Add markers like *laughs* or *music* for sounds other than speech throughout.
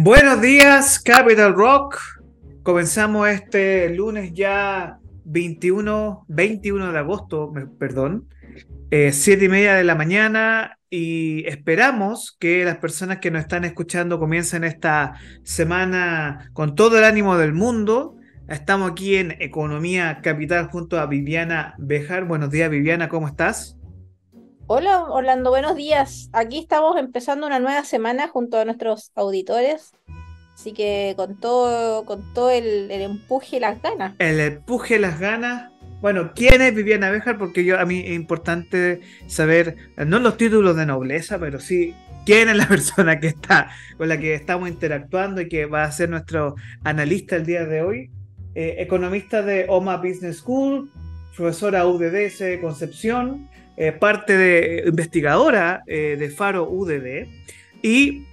Buenos días, Capital Rock. Comenzamos este lunes ya 21, 21 de agosto, perdón, eh, siete y media de la mañana y esperamos que las personas que nos están escuchando comiencen esta semana con todo el ánimo del mundo. Estamos aquí en Economía Capital junto a Viviana Bejar. Buenos días, Viviana, ¿cómo estás? Hola Orlando, buenos días. Aquí estamos empezando una nueva semana junto a nuestros auditores. Así que con todo, con todo el, empuje y las ganas. El empuje y las ganas. Bueno, ¿quién es Viviana Bejar? Porque a mí es importante saber, no los títulos de nobleza, pero sí quién es la *laughs* persona que está, con la que estamos interactuando y que va a ser nuestro analista el día de hoy. Eh, economista de OMA Business School, profesora UDDS Concepción, eh, parte de investigadora eh, de Faro UDD. Y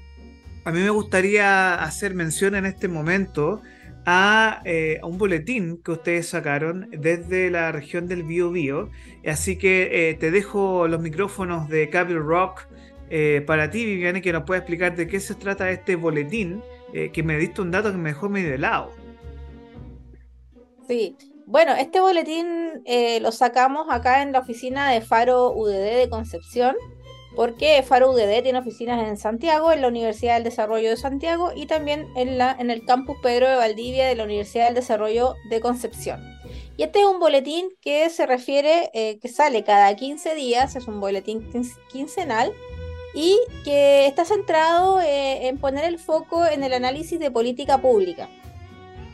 a mí me gustaría hacer mención en este momento a, eh, un boletín que ustedes sacaron desde la región del Biobío. Así que te dejo los micrófonos de Capital Rock para ti, Viviane, que nos pueda explicar de qué se trata este boletín, que me diste un dato que me dejó medio helado. Sí, bueno, este boletín eh, lo sacamos acá en la oficina de Faro UDD de Concepción, porque Faro UDD tiene oficinas en Santiago, en la Universidad del Desarrollo de Santiago y también en, la, en el campus Pedro de Valdivia de la Universidad del Desarrollo de Concepción. Y este es un boletín que se refiere, eh, que sale cada 15 días, es un boletín quincenal y que está centrado eh, en poner el foco en el análisis de política pública.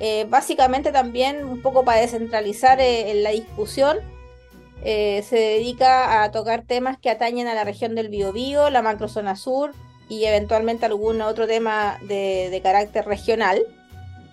Eh, básicamente también un poco para descentralizar eh, la discusión, eh, se dedica a tocar temas que atañen a la región del Biobío, la macrozona sur y eventualmente algún otro tema de, carácter regional.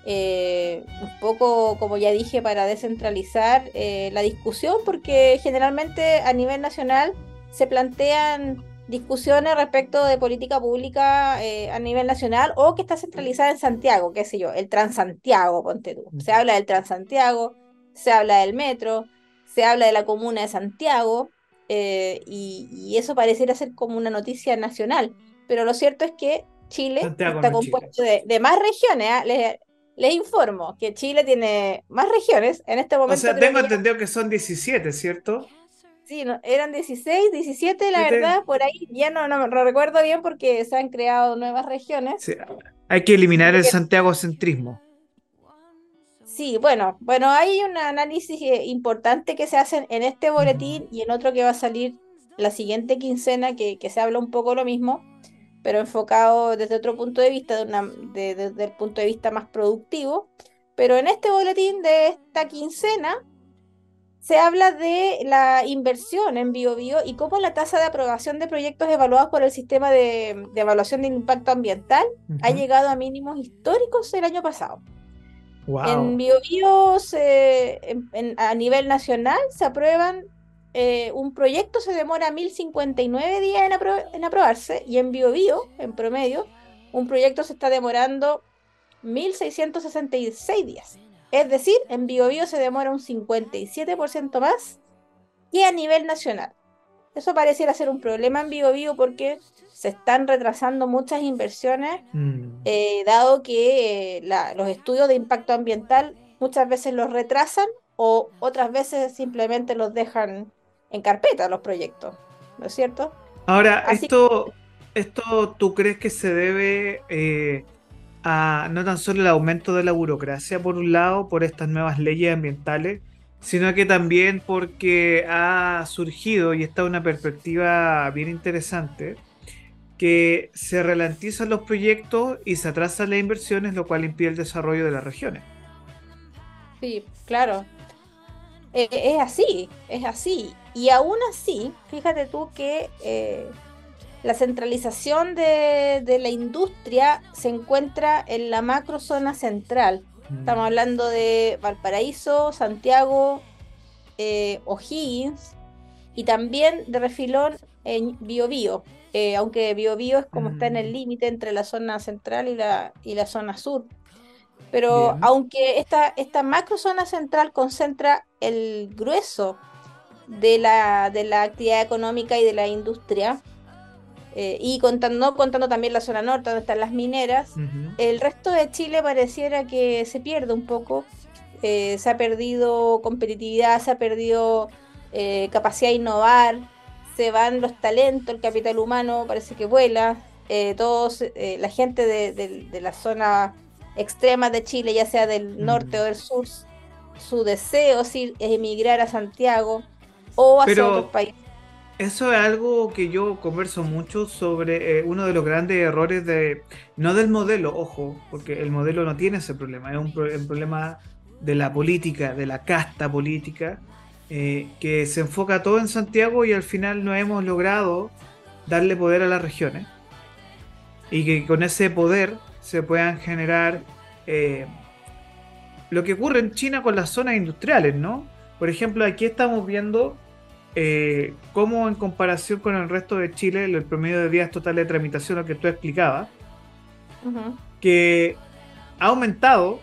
un poco, como ya dije, para descentralizar la discusión, porque generalmente a nivel nacional se plantean discusiones respecto de política pública eh, a nivel nacional o que está centralizada en Santiago, qué sé yo, el Transantiago, ponte tú. Se habla del Transantiago, se habla del metro, se habla de la comuna de Santiago eh, y, eso pareciera ser como una noticia nacional. Pero lo cierto es que Chile está compuesto De, más regiones. ¿ah? Les, informo que Chile tiene más regiones en este momento. O sea, tengo entendido que son 17, ¿cierto? Sí, eran 16, 17, la verdad, por ahí ya no, no, recuerdo bien porque se han creado nuevas regiones. hay que eliminar el Santiago centrismo. Sí, bueno, bueno, hay un análisis eh, importante que se hace en este boletín y en otro que va a salir la siguiente quincena que, se habla un poco lo mismo, pero enfocado desde otro punto de vista, de una, desde el punto de vista más productivo. Pero en este boletín de esta quincena se habla de la inversión en BioBio y cómo la tasa de aprobación de proyectos evaluados por el sistema de, evaluación de impacto ambiental ha llegado a mínimos históricos el año pasado. En BioBio, a nivel nacional, se aprueban, eh, un proyecto se demora 1059 días en, aprobarse y en BioBio, en promedio, un proyecto se está demorando 1666 días. Es decir, en BioBio se demora un 57% más que a nivel nacional. Eso pareciera ser un problema en BioBio porque se están retrasando muchas inversiones, mm. eh, dado que eh, los estudios de impacto ambiental muchas veces los retrasan o otras veces simplemente los dejan en carpeta los proyectos, ¿no es cierto? Ahora, esto, esto tú crees que se debe eh, no tan solo el aumento de la burocracia, por un lado, por estas nuevas leyes ambientales, sino que también porque ha surgido, y está una perspectiva bien interesante, que se ralentizan los proyectos y se atrasan las inversiones, lo cual impide el desarrollo de las regiones. Sí, claro. Eh, es así, es así. Y aún así, fíjate tú que eh, la centralización de, la industria se encuentra en la macrozona central. Mm. Estamos hablando de Valparaíso, Santiago, eh, O'Higgins y también de refilón en Biobío. Eh, aunque Biobío es como está en el mm. límite entre la zona central y la, y la zona sur. Pero aunque esta, esta macrozona central concentra el grueso de la, de la actividad económica y de la industria, eh, y contando, no contando también la zona norte, donde están las mineras, el resto de Chile pareciera que se pierde un poco. Eh, se ha perdido competitividad, se ha perdido eh, capacidad de innovar, se van los talentos, el capital humano parece que vuela. todos, la gente de, de- de la zona extrema de Chile, ya sea del norte o del sur, su deseo es emigrar a Santiago o hacia Pero- otros países. Eso es algo que yo converso mucho sobre eh, uno de los grandes errores de, no del modelo, ojo, porque el modelo no tiene ese problema, es un, pro- un problema de la política, de la casta política, eh, que se enfoca todo en Santiago y al final no hemos logrado darle poder a las regiones y que con ese poder se puedan generar eh, lo que ocurre en China con las zonas industriales, ¿no? Por ejemplo, aquí estamos viendo eh, cómo en comparación con el resto de Chile, el promedio de días totales de tramitación, lo que tú explicabas, que ha aumentado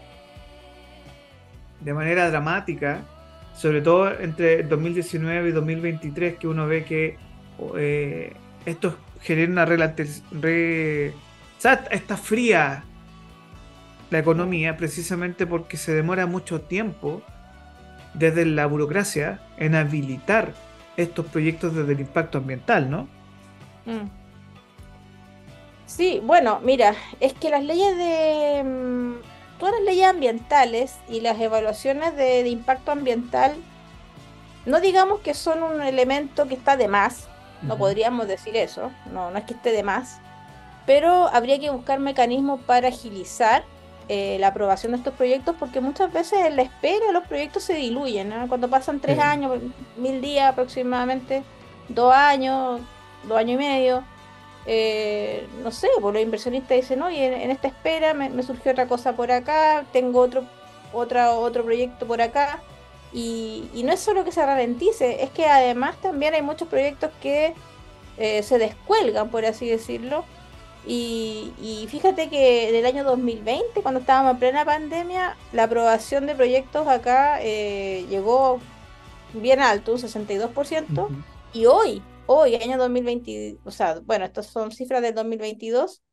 de manera dramática, sobre todo entre 2019 y 2023, que uno ve que eh, esto genera una relate- re- o sea, está fría la economía precisamente porque se demora mucho tiempo desde la burocracia en habilitar estos proyectos desde el impacto ambiental, ¿no? Mm. Sí, bueno, mira, es que las leyes de... mm, Todas las leyes ambientales y las evaluaciones de, de impacto ambiental, no digamos que son un elemento que está de más, no podríamos decir eso, no, no es que esté de más, pero habría que buscar mecanismos para agilizar eh, la aprobación de estos proyectos porque muchas veces en la espera los proyectos se diluyen, ¿no? Cuando pasan tres Sí. años, mil días aproximadamente, dos años, dos años y medio, eh, no sé, pues los inversionistas dicen, oye, en, en esta espera me, me surgió otra cosa por acá, tengo otro, otra, otro proyecto por acá. Y, y no es solo que se ralentice, es que además también hay muchos proyectos que eh, se descuelgan, por así decirlo. Y, y fíjate que en el año 2020, cuando estábamos en plena pandemia, la aprobación de proyectos acá eh, llegó bien alto, un 62%. Ujú. Y hoy, hoy, año 2020, o sea, bueno, estas son cifras del 2022,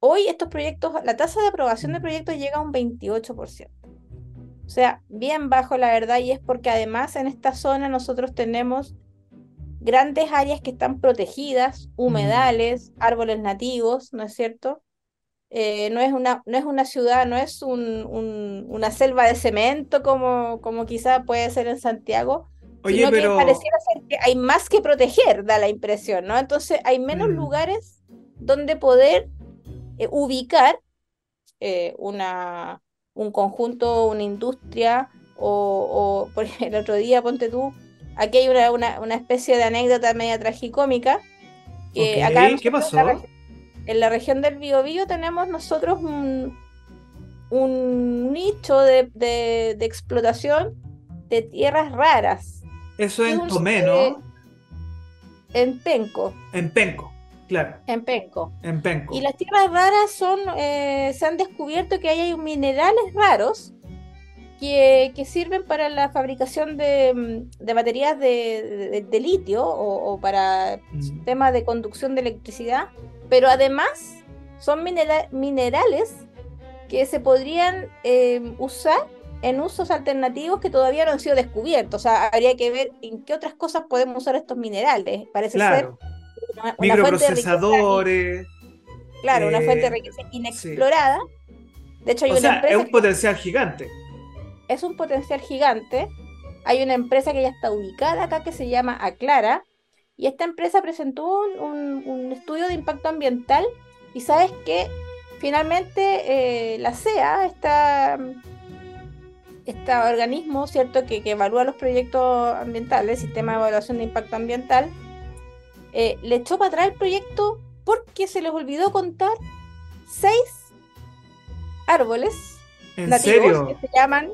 hoy estos proyectos, la tasa de aprobación de proyectos llega a un 28%. O sea, bien bajo la verdad, y es porque además en esta zona nosotros tenemos grandes áreas que están protegidas, humedales, árboles nativos, ¿no es cierto? Eh, no es una, no es una ciudad, no es un- un- una selva de cemento como, como quizá puede ser en Santiago, Oye, sino que pero pareciera ser que hay más que proteger, da la impresión, ¿no? Entonces hay menos Mm. lugares donde poder eh, ubicar eh, una, un conjunto, una industria, o, o, *laughs* por ejemplo, el otro día, ponte tú, aquí hay una, una, una especie de anécdota media tragicómica, que acá ¿qué nosotros en la, pasó? en la región del Biobío tenemos nosotros un, un nicho de, de- de explotación de tierras raras eso es en Tomé, ¿no? en Penco, En Penco, claro, en Penco. en Penco. Y las tierras raras son, eh, se han descubierto que hay minerales raros que, que sirven para la fabricación de, mm, de baterías de, de- de litio o, o para Mm. temas de conducción de electricidad, pero además son minera- minerales que se podrían eh, usar en usos alternativos que todavía no han sido descubiertos. O sea, habría que ver en qué otras cosas podemos usar estos minerales. Parece Claro, ser una, una fuente de riqueza microprocesadores. Claro, una fuente de Eh, riqueza inexplorada. De hecho, hay O una sea, es empresa un que potencial gigante. Es un potencial gigante. Hay una empresa que ya está ubicada acá que se llama Aclara. Y esta empresa presentó un, un- un estudio de impacto ambiental. Y sabes que finalmente eh, la CEA, esta, este organismo, ¿cierto?, que, que evalúa los proyectos ambientales, Sistema de Evaluación de Impacto Ambiental, eh, le echó para atrás el proyecto porque se les olvidó contar seis árboles ¿En nativos serio? que se llaman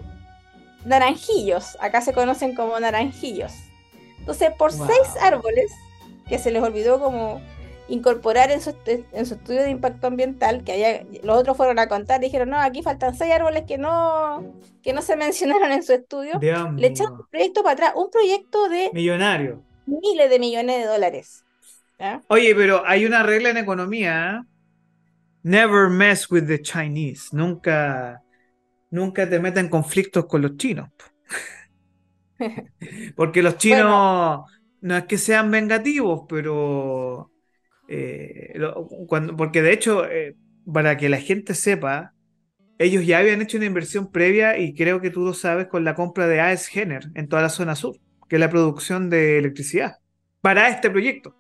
naranjillos. Acá se conocen como naranjillos. Entonces, por Wow. seis árboles que se les olvidó como incorporar en su, en su estudio de impacto ambiental, que haya, los otros fueron a contar, dijeron, no, aquí faltan seis árboles que no, que no se *laughs* mencionaron en su estudio. Dios Le echaron un proyecto para atrás, un proyecto de Millonario. miles de millones de dólares. Oye, pero hay una regla en economía. ¿eh? Never mess with the Chinese. Nunca, nunca te metas en conflictos con los chinos. *laughs* Porque los chinos no es que sean vengativos, pero eh, cuando, porque de hecho, eh, para que la gente sepa, ellos ya habían hecho una inversión previa y creo que tú lo sabes con la compra de AES Gener en toda la zona sur, que es la producción de electricidad para este proyecto.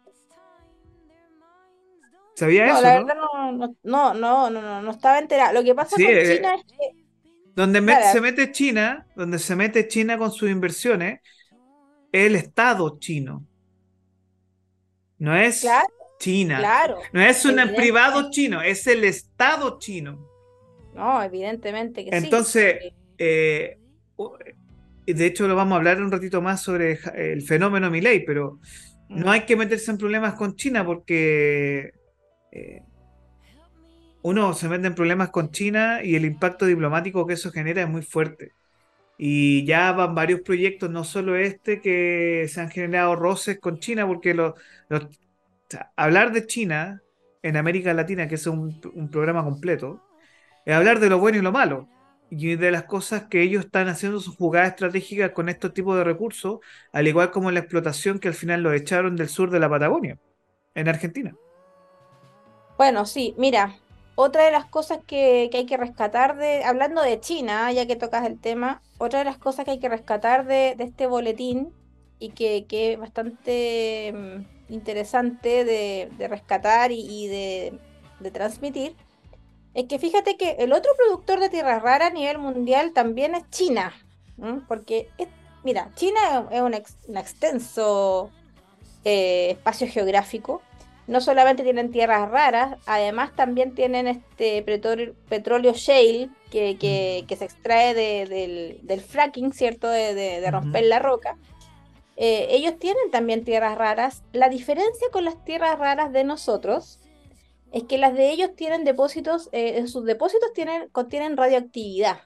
¿Sabía no, eso? La verdad no, no, no, no, no, no estaba enterada. Lo que pasa con eh, China es que. Donde se mete China, donde se mete China con sus inversiones, es el Estado chino. No es China. Claro, no es un privado chino, es el Estado chino. No, evidentemente que Entonces, sí. Entonces, eh, de hecho lo vamos a hablar un ratito más sobre el fenómeno Milei, pero no hay que meterse en problemas con China porque eh, uno se mete en problemas con China y el impacto diplomático que eso genera es muy fuerte. Y ya van varios proyectos, no solo este, que se han generado roces con China, porque hablar de China en América Latina, que es un, un, programa completo, es hablar de lo bueno y lo malo. Y de las cosas que ellos están haciendo sus jugadas estratégicas con estos tipos de recursos, al igual como la explotación que al final lo echaron del sur de la Patagonia, en Argentina. Bueno, sí, mira, otra de las cosas que, hay que rescatar de, hablando de China, ya que tocas el tema, otra de las cosas que hay que rescatar de, este boletín y que, es bastante mm, interesante de, rescatar y, de, transmitir, es que fíjate que el otro productor de tierras raras a nivel mundial también es China, porque, mira, China es un, extenso eh, espacio geográfico no solamente tienen tierras raras, además también tienen este petróleo, shale que, mm. se extrae del, fracking, ¿cierto? De, romper la roca. Eh, ellos tienen también tierras raras. La diferencia con las tierras raras de nosotros es que las de ellos tienen depósitos, eh, sus depósitos tienen, contienen radioactividad.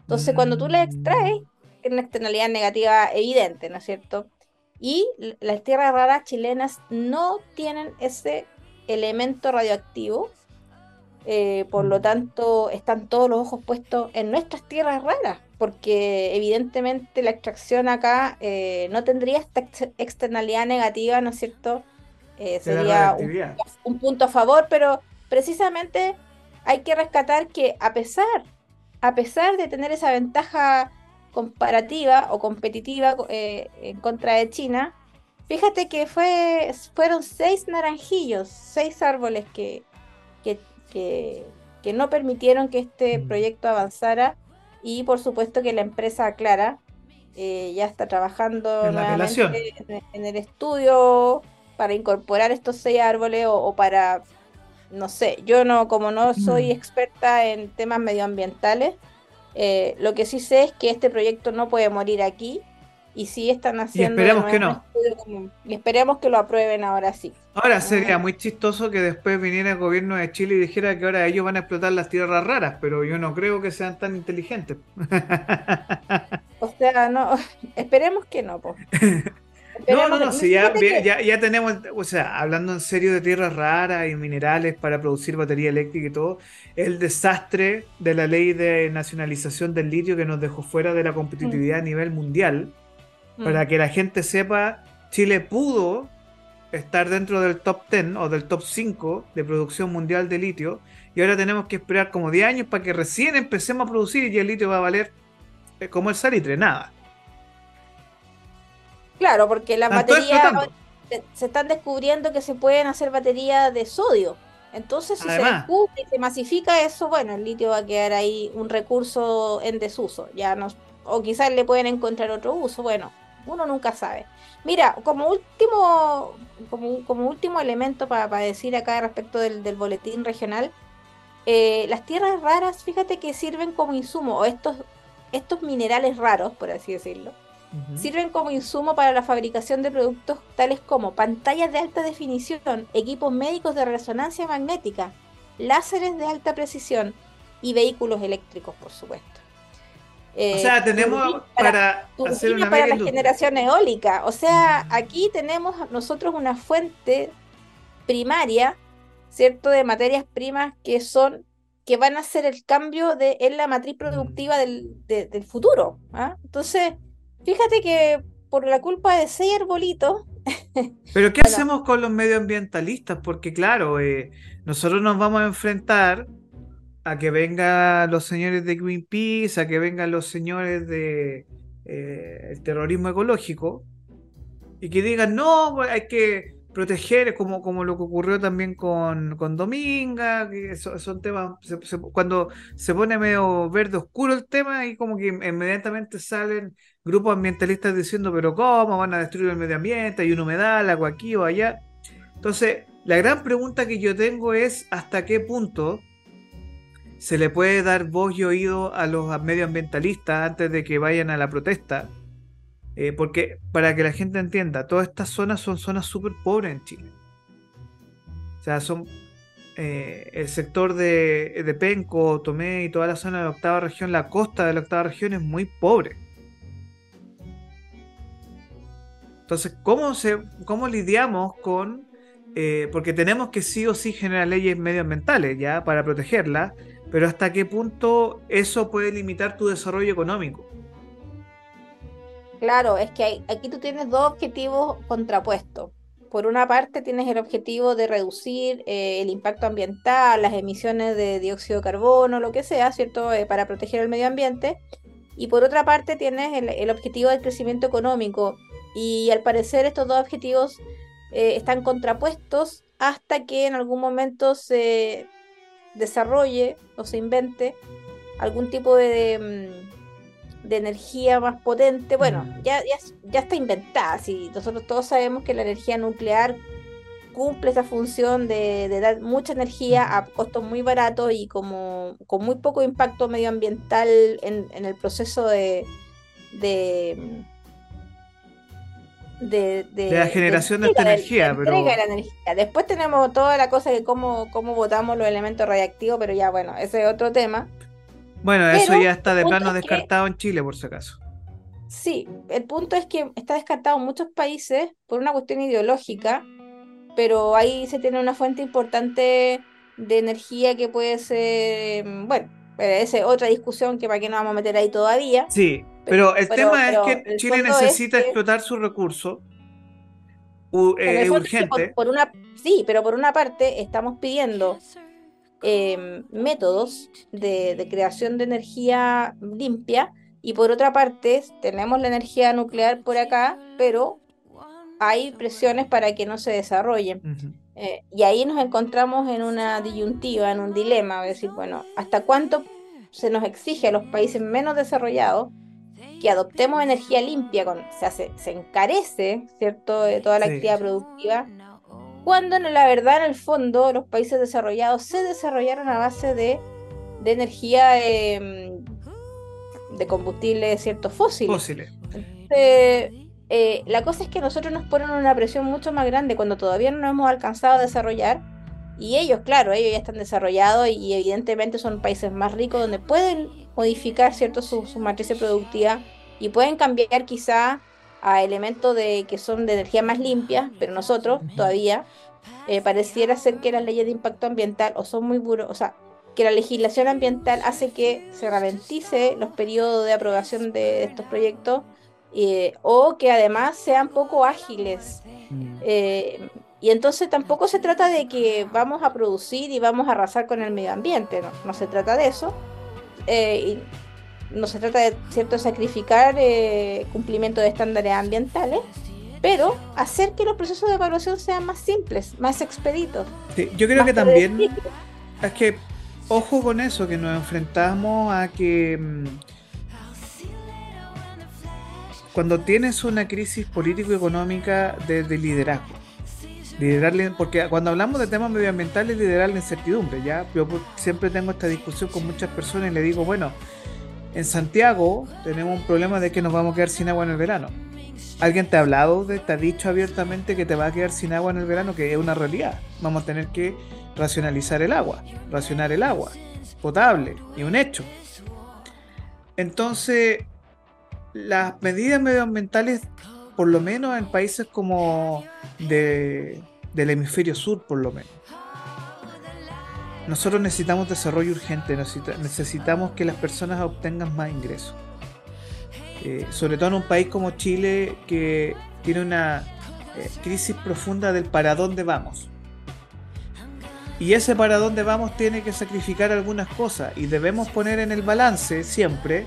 Entonces, cuando tú las extraes, tiene una externalidad negativa evidente, ¿no es cierto? Y las tierras raras chilenas no tienen ese elemento radioactivo. Eh, por lo mm. tanto, están todos los ojos puestos en nuestras tierras raras, porque evidentemente la extracción acá eh, no tendría esta externalidad negativa, ¿no es cierto? Eh, sería un, punto a favor, pero precisamente hay que rescatar que a pesar, a pesar de tener esa ventaja comparativa o competitiva eh, en contra de China, fíjate que fue, fueron seis naranjillos, seis árboles que, que, que, no permitieron que este mm. proyecto avanzara y por supuesto que la empresa Clara eh, ya está trabajando en, en, el estudio para incorporar estos seis árboles o, para, no sé, yo no, como no soy mm. experta en temas medioambientales, eh, lo que sí sé es que este proyecto no puede morir aquí y sí están haciendo. Y esperemos que no. Y esperemos que lo aprueben ahora sí. Ahora sería muy chistoso que después viniera el gobierno de Chile y dijera que ahora ellos van a explotar las tierras raras, pero yo no creo que sean tan inteligentes. *laughs* o sea, no, *laughs* esperemos que no. *laughs* No, no, no, si ya, ya, tenemos, o sea, hablando en serio de tierras raras y minerales para producir batería eléctrica y todo, el desastre de la ley de nacionalización del litio que nos dejó fuera de la competitividad a mm. nivel mundial, mm. para que la gente sepa, Chile pudo estar dentro del top 10 o del top 5 de producción mundial de litio, y ahora tenemos que esperar como 10 años para que recién empecemos a producir y el litio va a valer eh, como el salitre, nada. Claro, porque las baterías se están descubriendo que se pueden hacer baterías de sodio. Entonces, si se descubre y se masifica eso, bueno, el litio va a quedar ahí un recurso en desuso. Ya no, o quizás le pueden encontrar otro uso. Bueno, uno nunca sabe. Mira, como último, como, último elemento para, decir acá respecto del, boletín regional, eh, las tierras raras, fíjate que sirven como insumo, o estos, estos minerales raros, por así decirlo, Sirven como insumo para la fabricación de productos tales como pantallas de alta definición, equipos médicos de resonancia magnética, láseres de alta precisión y vehículos eléctricos, por supuesto. o sea, eh, tenemos para, hacer una para la generación eólica. O sea, aquí tenemos nosotros una fuente primaria, ¿cierto? De materias primas que son, que van a ser el cambio de, en la matriz productiva del, del futuro. ¿ah? Entonces, fíjate que por la culpa de seis arbolitos. *laughs* Pero ¿qué hacemos con los medioambientalistas? Porque claro, eh, nosotros nos vamos a enfrentar a que vengan los señores de Greenpeace, a que vengan los señores de eh, el terrorismo ecológico y que digan no, pues, hay que proteger, como, como lo que ocurrió también con, con Dominga, que son, temas, cuando se pone medio verde oscuro el tema y como que inmediatamente salen grupos ambientalistas diciendo, pero ¿cómo van a destruir el medio ambiente? Hay una humedad, agua aquí o allá. Entonces, la gran pregunta que yo tengo es hasta qué punto se le puede dar voz y oído a los medioambientalistas antes de que vayan a la protesta. Eh, porque para que la gente entienda, todas estas zonas son zonas súper pobres en Chile. O sea, son eh, el sector de, de, Penco, Tomé y toda la zona de la octava región, la costa de la octava región es muy pobre. Entonces, ¿cómo, se, cómo lidiamos con... Eh, porque tenemos que sí o sí generar leyes medioambientales ya para protegerla, pero hasta qué punto eso puede limitar tu desarrollo económico. Claro, es que aquí tú tienes dos objetivos contrapuestos. Por una parte tienes el objetivo de reducir eh, el impacto ambiental, las emisiones de dióxido de carbono, lo que sea, ¿cierto? Eh, para proteger el medio ambiente. Y por otra parte tienes el, objetivo del crecimiento económico. Y al parecer estos dos objetivos eh, están contrapuestos hasta que en algún momento se desarrolle o se invente algún tipo de, mm, de, energía más potente. Bueno, mm. ya, ya, ya, está inventada. Si nosotros todos sabemos que la energía nuclear cumple esa función de, dar mucha energía a costos muy baratos y como con muy poco impacto medioambiental en, en el proceso de, de de, la generación de, esta energía. pero... Después tenemos toda la cosa de cómo, cómo votamos los elementos radiactivos, pero ya bueno, ese es otro tema. Bueno, eso ya está de plano descartado en Chile, por si acaso. Sí, el punto es que está descartado en muchos países por una cuestión ideológica, pero ahí se tiene una fuente importante de energía que puede ser, bueno, esa es otra discusión que para qué no vamos a meter ahí todavía. Sí, pero el tema es que Chile necesita explotar su recurso eh, urgente. Por, una, sí, pero por una parte estamos pidiendo em, métodos de, creación de energía limpia y por otra parte tenemos la energía nuclear por acá, pero hay presiones para que no se desarrollen. Eh, y ahí nos encontramos en una disyuntiva, en un dilema, es decir, bueno, ¿hasta cuánto se nos exige a los países menos desarrollados que adoptemos energía limpia, con, se, hace, se encarece, ¿cierto?, de toda la actividad productiva, cuando en la verdad, en el fondo, los países desarrollados se desarrollaron a base de, de energía de, mm, de combustible, ¿cierto?, fósiles. Fósiles. Eh, la cosa es que nosotros nos ponen una presión mucho más grande cuando todavía no nos hemos alcanzado a desarrollar. Y ellos, claro, ellos ya están desarrollados y evidentemente son países más ricos donde pueden modificar cierto su, su matriz productiva y pueden cambiar quizá a elementos de que son de energía más limpia, pero nosotros todavía eh, pareciera ser que las leyes de impacto ambiental o son muy buros, o sea, que la legislación ambiental hace que se ralentice los periodos de aprobación de estos proyectos eh, o que además sean poco ágiles. Mm. Eh, y entonces tampoco se trata de que vamos a producir y vamos a arrasar con el medio ambiente, no, no se trata de eso, eh, no se trata de cierto sacrificar eh, cumplimiento de estándares ambientales, pero hacer que los procesos de evaluación sean más simples, más expeditos. yo creo que también es que ojo con eso, que nos enfrentamos a que mm, cuando tienes una crisis político-económica de, de liderazgo, liderarle, porque cuando hablamos de temas medioambientales, liderar la incertidumbre, ¿ya? Yo siempre tengo esta discusión con muchas personas y le digo, bueno, en Santiago tenemos un problema de que nos vamos a quedar sin agua en el verano. ¿Alguien te ha hablado, de, te ha dicho abiertamente que te va a quedar sin agua en el verano? Que es una realidad. Vamos a tener que racionalizar el agua, racionar el agua potable y un hecho. Entonces, las medidas medioambientales por lo menos en países como de, del hemisferio sur por lo menos. Nosotros necesitamos desarrollo urgente, necesitamos que las personas obtengan más ingresos. Eh, sobre todo en un país como Chile que tiene una eh, crisis profunda del para dónde vamos. Y ese para dónde vamos tiene que sacrificar algunas cosas y debemos poner en el balance siempre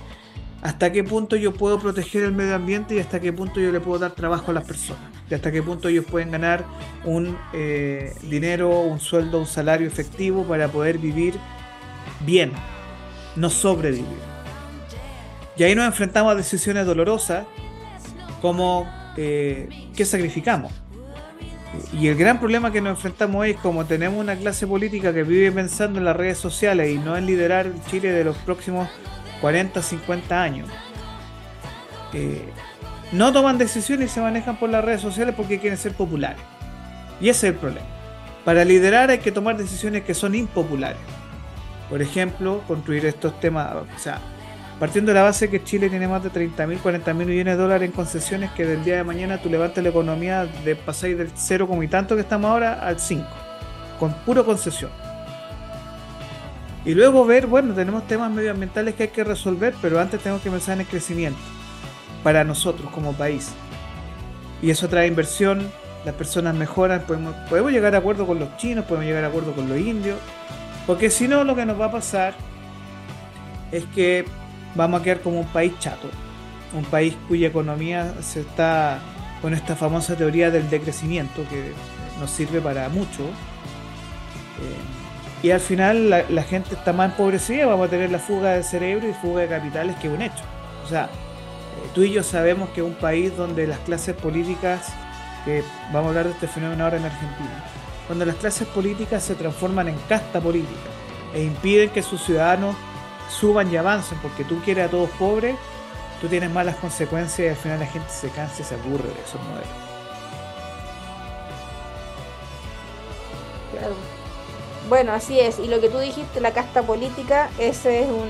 hasta qué punto yo puedo proteger el medio ambiente y hasta qué punto yo le puedo dar trabajo a las personas. Y hasta qué punto ellos pueden ganar un eh, dinero, un sueldo, un salario efectivo para poder vivir bien, no sobrevivir. Y ahí nos enfrentamos a decisiones dolorosas como eh, qué sacrificamos. Y el gran problema que nos enfrentamos es como tenemos una clase política que vive pensando en las redes sociales y no en liderar Chile de los próximos 40, 50 años, eh, no toman decisiones y se manejan por las redes sociales porque quieren ser populares. Y ese es el problema. Para liderar hay que tomar decisiones que son impopulares. Por ejemplo, construir estos temas, o sea, partiendo de la base que Chile tiene más de 30 mil, 40 mil millones de dólares en concesiones, que del día de mañana tú levantes la economía de pasar del 0 como y tanto que estamos ahora al 5, con puro concesión. Y luego ver, bueno, tenemos temas medioambientales que hay que resolver, pero antes tenemos que pensar en el crecimiento para nosotros como país. Y eso trae inversión, las personas mejoran, podemos, podemos llegar a acuerdo con los chinos, podemos llegar a acuerdo con los indios, porque si no lo que nos va a pasar es que vamos a quedar como un país chato, un país cuya economía se está con esta famosa teoría del decrecimiento que nos sirve para mucho. Eh, y al final la, gente está más empobrecida, vamos a tener la fuga de cerebro y fuga de capitales que un hecho. O sea, eh, tú y yo sabemos que un país donde las clases políticas, que vamos a hablar de este fenómeno ahora en Argentina, cuando las clases políticas se transforman en casta política e impiden que sus ciudadanos suban y avancen porque tú quieres a todos pobres, tú tienes malas consecuencias y al final la gente se cansa y se aburre de esos modelos. Claro. Bueno, así es. Y lo que tú dijiste, la casta política, ese es un,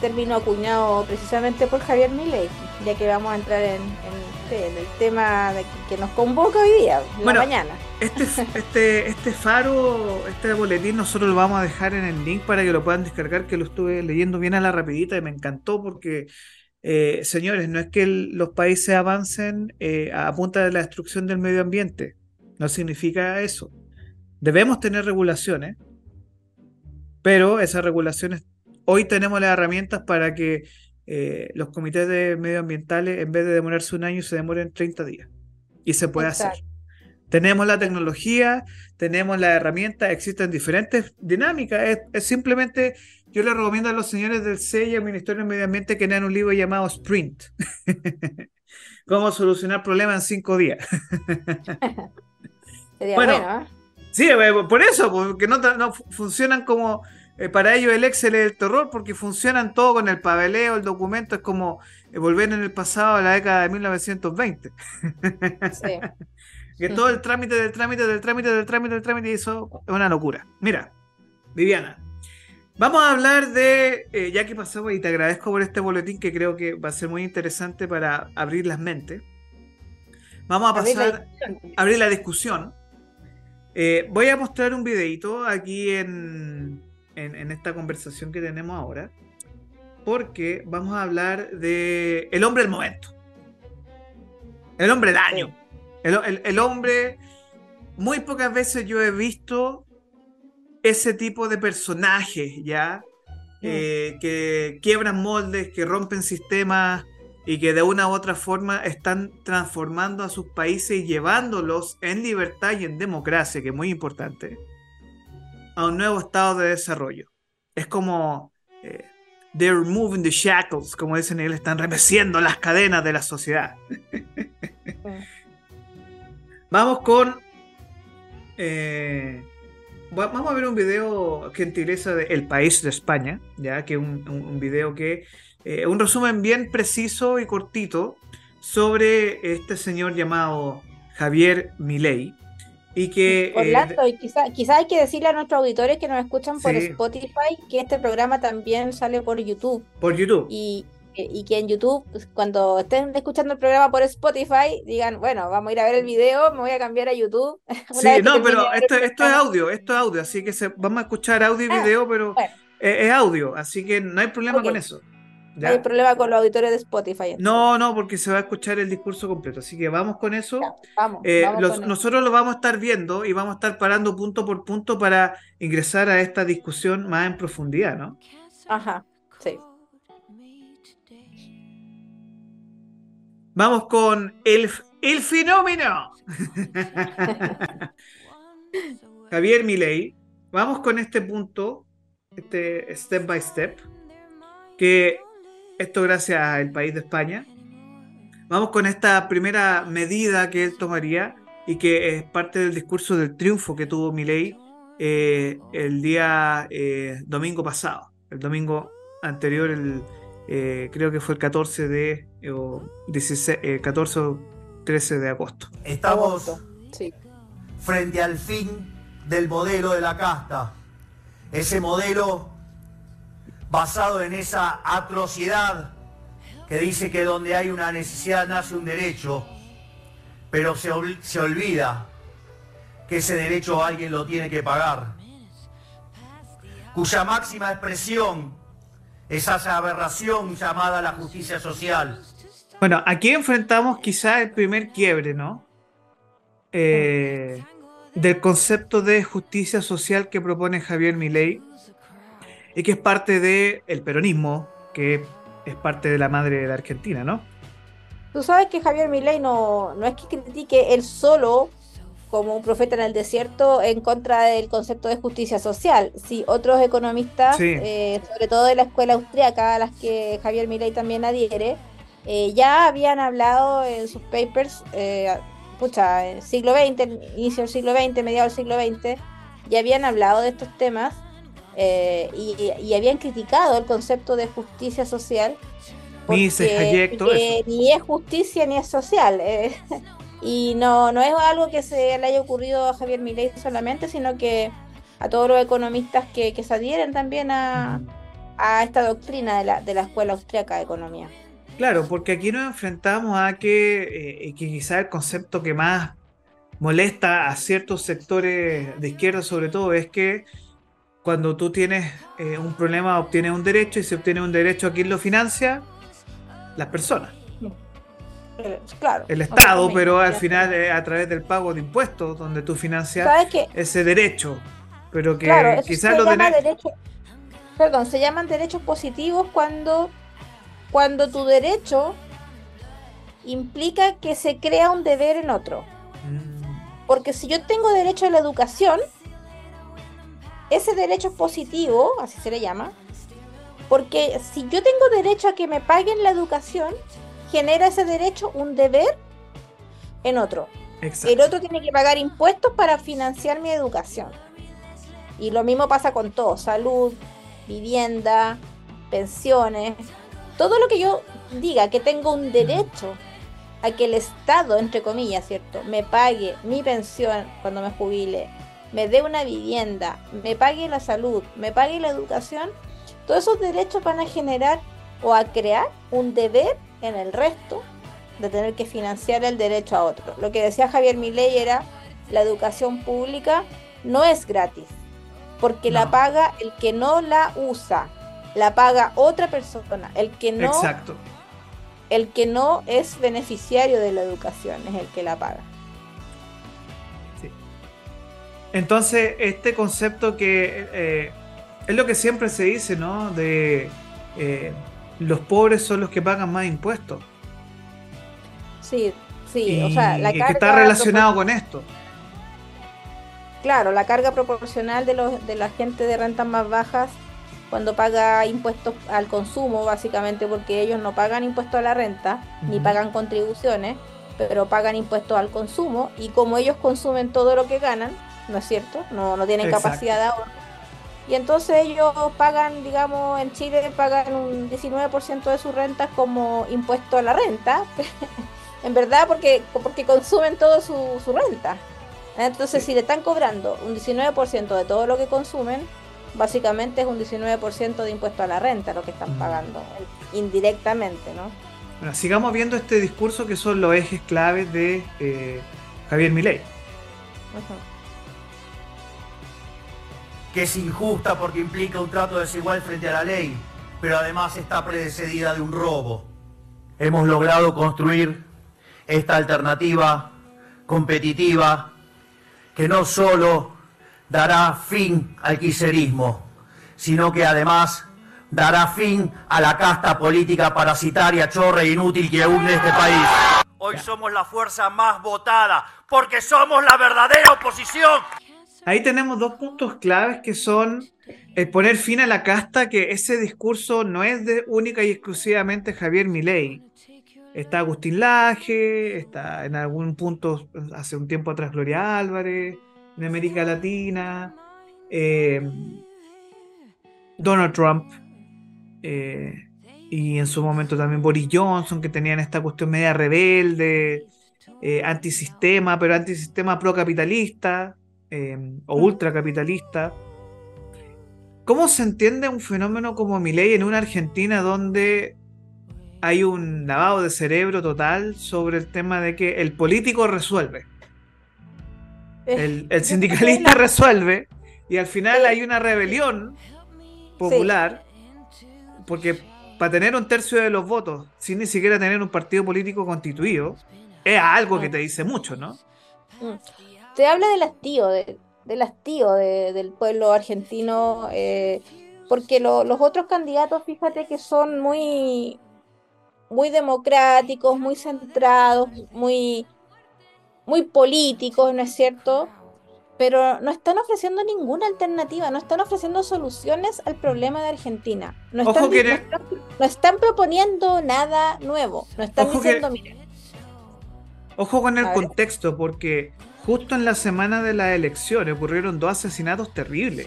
término acuñado precisamente por Javier Milei, ya que vamos a entrar en, el tema que nos convoca hoy día, la mañana. Este, *laughs* este, este faro, este boletín, nosotros lo vamos a dejar en el link para que lo puedan descargar, que lo estuve leyendo bien a la rapidita y me encantó porque... Eh, señores, no es que los países avancen eh, a punta de la destrucción del medio ambiente, no significa eso. Debemos tener regulaciones, pero esas regulaciones, hoy tenemos las herramientas para que eh, los comités de medioambientales, en vez de demorarse un año, se demoren 30 días. Y se puede hacer. Tenemos la tecnología, tenemos las herramientas, existen diferentes dinámicas. Es, simplemente, yo le recomiendo a los señores del CEI y al Ministerio de Medio Ambiente que lean un libro llamado Sprint. *laughs* Cómo solucionar problemas en cinco días. *laughs* Sería bueno, ¿eh? Sí, eh, por eso, porque no, no funcionan como. Eh, para ellos el Excel es el terror porque funcionan todo con el pabeleo, el documento, es como eh, volver en el pasado a la década de 1920. Sí. *laughs* que todo el trámite del trámite del trámite del trámite del trámite, y eso es una locura. Mira, Viviana, vamos a hablar de, ya que pasamos, y te agradezco por este boletín que creo que va a ser muy interesante para abrir las mentes. Vamos a pasar a abrir la discusión. Eh, voy a mostrar un videito aquí en, esta conversación que tenemos ahora, porque vamos a hablar de el hombre del momento, el hombre del año, el, hombre, muy pocas veces yo he visto ese tipo de personajes, ¿ya? Eh, que quiebran moldes, que rompen sistemas y que de una u otra forma están transformando a sus países y llevándolos en libertad y en democracia, que es muy importante, a un nuevo estado de desarrollo. Es como eh, they're moving the shackles, como dicen ellos, están remeciendo las cadenas de la sociedad. Vamos con... Eh, vamos a ver un video gentileza de El País de España, ya que un, un video que eh, un resumen bien preciso y cortito sobre este señor llamado Javier Milei. Y que. Orlando, eh, y quizá, hay que decirle a nuestros auditores que nos escuchan por Spotify que este programa también sale por YouTube. Por YouTube. Y, y que en YouTube, pues, cuando estén escuchando el programa por Spotify, digan, bueno, vamos a ir a ver el video, me voy a cambiar a YouTube. *laughs* Sí, no, pero esto, esto es audio, esto es audio, así que se, vamos a escuchar audio y ah, video, pero es, audio, así que no hay problema con eso. Hay problema con los auditores de Spotify. No, no, porque se va a escuchar el discurso completo. Así que vamos con eso. vamos, eh, nosotros lo vamos a estar viendo y vamos a estar parando punto por punto para ingresar a esta discusión más en profundidad, ¿no? Ajá, sí. Vamos con el, el fenómeno. *laughs* Javier Milei. Vamos con este punto, este step by step, que esto gracias al país de España. Vamos con esta primera medida que él tomaría y que es parte del discurso del triunfo que tuvo Milei eh, el día eh, domingo pasado, el domingo anterior, el, eh, creo que fue el 14 de, 14 o 13 de agosto. Estamos frente al fin del modelo de la casta. Ese modelo basado en esa atrocidad que dice que donde hay una necesidad nace un derecho, pero se, se olvida que ese derecho alguien lo tiene que pagar, cuya máxima expresión esa aberración llamada la justicia social. Bueno, aquí enfrentamos quizá el primer quiebre, ¿no? Eh, del concepto de justicia social que propone Javier Milei y que es parte del el peronismo, que es parte de la madre de la Argentina, ¿no? Tú sabes que Javier Milei no, no es que critique él solo como un profeta en el desierto en contra del concepto de justicia social. Sí, otros economistas, eh, sobre todo de la escuela austríaca, a las que Javier Milei también adhiere, eh, ya habían hablado en sus papers, eh, pucha, en el siglo XX, inicio del siglo XX, mediados del siglo XX, ya habían hablado de estos temas y, habían criticado el concepto de justicia social. ni es justicia ni es social. *laughs* Y no, no es algo que se le haya ocurrido a Javier Milei solamente, sino que a todos los economistas que, se adhieren también a, esta doctrina de la, de la Escuela Austriaca de Economía. Claro, porque aquí nos enfrentamos a que, eh, que quizá el concepto que más molesta a ciertos sectores de izquierda sobre todo es que cuando tú tienes eh, un problema obtienes un derecho y se obtiene un derecho, ¿a quién lo financia? Las personas. Eh, claro, el Estado, pero al final a través del pago de impuestos, donde tú financias ese derecho. Pero que quizás los derechos. Perdón, se llaman derechos positivos cuando, cuando tu derecho implica que se crea un deber en otro. Mm. Porque si yo tengo derecho a la educación, ese derecho es positivo, así se le llama, porque si yo tengo derecho a que me paguen la educación, genera ese derecho un deber en otro. El otro tiene que pagar impuestos para financiar mi educación. Y lo mismo pasa con todo, salud, vivienda, pensiones, todo lo que yo diga que tengo un derecho a que el Estado, entre comillas, ¿cierto?, me pague mi pensión cuando me jubile, me dé una vivienda, me pague la salud, me pague la educación, todos esos derechos van a generar o a crear un deber en el resto de tener que financiar el derecho a otro. Lo que decía Javier Milei era la educación pública no es gratis, porque la paga el que no la usa, la paga otra persona, el que no Exacto. el que no es beneficiario de la educación es el que la paga. Entonces, este concepto que eh, es lo que siempre se dice, ¿no? De eh, los pobres son los que pagan más impuestos. Sí, sí, o sea, la carga. Que está relacionado con esto. Claro, la carga proporcional de, los, de la gente de rentas más bajas cuando paga impuestos al consumo, básicamente porque ellos no pagan impuestos a la renta, ni pagan contribuciones, pero pagan impuestos al consumo y como ellos consumen todo lo que ganan, ¿no es cierto? No, no tienen capacidad de ahorro y entonces ellos pagan, digamos, en Chile pagan un 19% de sus rentas como impuesto a la renta, *laughs* en verdad porque, porque consumen todo su, renta. Entonces si le están cobrando un 19% de todo lo que consumen, Básicamente es un 19% de impuesto a la renta lo que están mm. pagando, indirectamente, ¿no? Bueno, sigamos viendo este discurso que son los ejes claves de eh, Javier Milei. Que es injusta porque implica un trato desigual frente a la ley, pero además está precedida de un robo. Hemos logrado construir esta alternativa competitiva que no solo dará fin al quiserismo, sino que además dará fin a la casta política parasitaria, chorra e inútil que une este país. Hoy somos la fuerza más votada, porque somos la verdadera oposición. Ahí tenemos dos puntos claves que son el poner fin a la casta, que ese discurso no es de única y exclusivamente Javier Milei. Está Agustín Laje, está en algún punto, hace un tiempo atrás, Gloria Álvarez, en América Latina, eh, Donald Trump, eh, y en su momento también Boris Johnson, que tenían esta cuestión media rebelde, eh, antisistema, pero antisistema procapitalista o ultracapitalista. ¿Cómo se entiende un fenómeno como mi ley en una Argentina donde hay un lavado de cerebro total sobre el tema de que el político resuelve. El, *laughs* sindicalista resuelve y al final hay una rebelión popular porque para tener un tercio de los votos sin ni siquiera tener un partido político constituido es algo que te dice mucho, ¿no? Te habla del hastío, del hastío del pueblo argentino, eh, porque los otros candidatos, fíjate que son muy, muy democráticos, muy centrados, muy, muy políticos, ¿no es cierto? Pero no están ofreciendo ninguna alternativa, no están ofreciendo soluciones al problema de Argentina. No están, no, están proponiendo nada nuevo. No están diciendo, Ojo con el contexto, porque justo en la semana de las elecciones ocurrieron dos asesinatos terribles.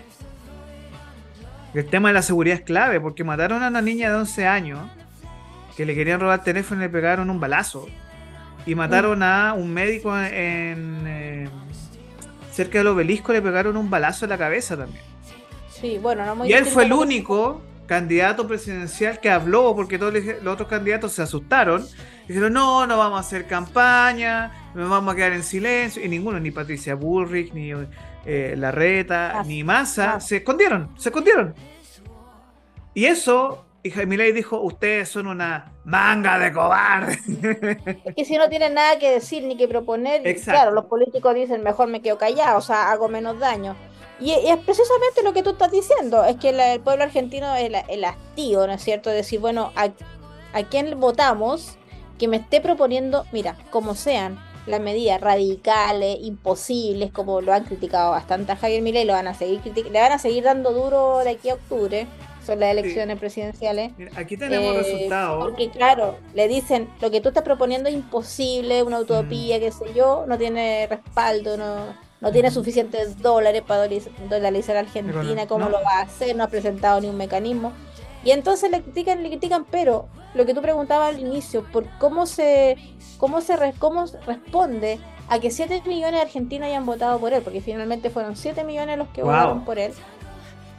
El tema de la seguridad es clave, porque mataron a una niña de 11 años que le querían robar el teléfono y le pegaron un balazo. Y mataron a un médico en, eh, cerca del obelisco, le pegaron un balazo en la cabeza también. Sí, bueno, no muy Y él fue el único candidato presidencial que habló porque todos los otros candidatos se asustaron. Dijeron, no, no vamos a hacer campaña, nos vamos a quedar en silencio. Y ninguno, ni Patricia Bullrich, ni eh, Larreta, ni Massa, se escondieron, se escondieron. Y eso y Jaime dijo, ustedes son una manga de cobardes. *laughs* Es que si no tienen nada que decir ni que proponer, claro, los políticos dicen, mejor me quedo callado, o sea, hago menos daño. Y, es precisamente lo que tú estás diciendo, es que el pueblo argentino es el, hastío, ¿no es cierto? Decir, bueno, a, a quién votamos que me esté proponiendo, mira, como sean, las medidas radicales, imposibles, como lo han criticado bastante a Javier Milei, lo van a seguir le van a seguir dando duro de aquí a octubre son las elecciones presidenciales. aquí tenemos eh, resultados. Porque claro, le dicen, lo que tú estás proponiendo es imposible, una utopía, mm. qué sé yo, no tiene respaldo, no, no tiene suficientes dólares para dolarizar a Argentina, ¿cómo lo va a hacer? No ha presentado ni un mecanismo. Y entonces le critican, le critican, pero lo que tú preguntabas al inicio, por cómo se, cómo se cómo responde a que 7 millones de argentinos hayan votado por él, porque finalmente fueron 7 millones los que votaron por él.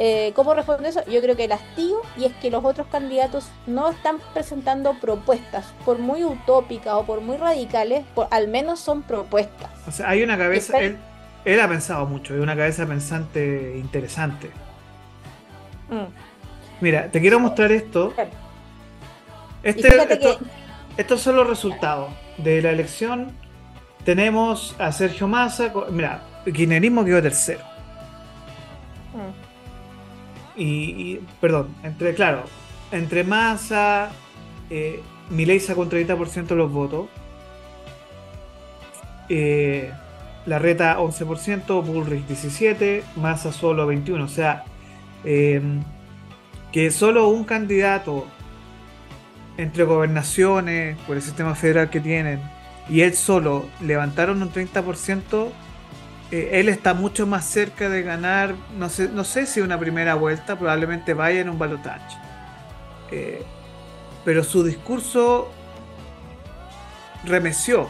Eh, ¿Cómo responde eso? Yo creo que el hastío y es que los otros candidatos no están presentando propuestas, por muy utópicas o por muy radicales, por, al menos son propuestas. O sea, hay una cabeza, él, ha pensado mucho, hay una cabeza pensante interesante. Mm. Mira, te quiero mostrar esto. Este, estos son los resultados de la elección. Tenemos a Sergio Massa. Mira, el kirchnerismo quedó tercero. Mm y, perdón, entre, claro, entre Massa, eh, Milei sacó un 30% de los votos, eh, la reta 11%, Bullrich 17%, Massa solo 21%, o sea, em, que solo un candidato entre gobernaciones, por el sistema federal que tienen, y él solo levantaron un 30%, eh, él está mucho más cerca de ganar, no sé, no sé si una primera vuelta, probablemente vaya en un balotaje. Eh, pero su discurso remeció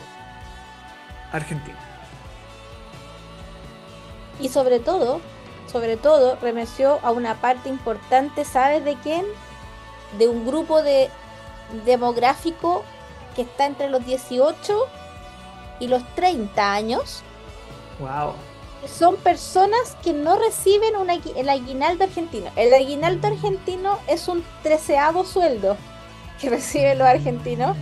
a Argentina. Y sobre todo, sobre todo, remeció a una parte importante, ¿sabes de quién? De un grupo de demográfico que está entre los 18 y los 30 años. Wow. Son personas que no reciben el aguinaldo argentino. El aguinaldo argentino es un treceavo sueldo que *laughs* reciben los argentinos.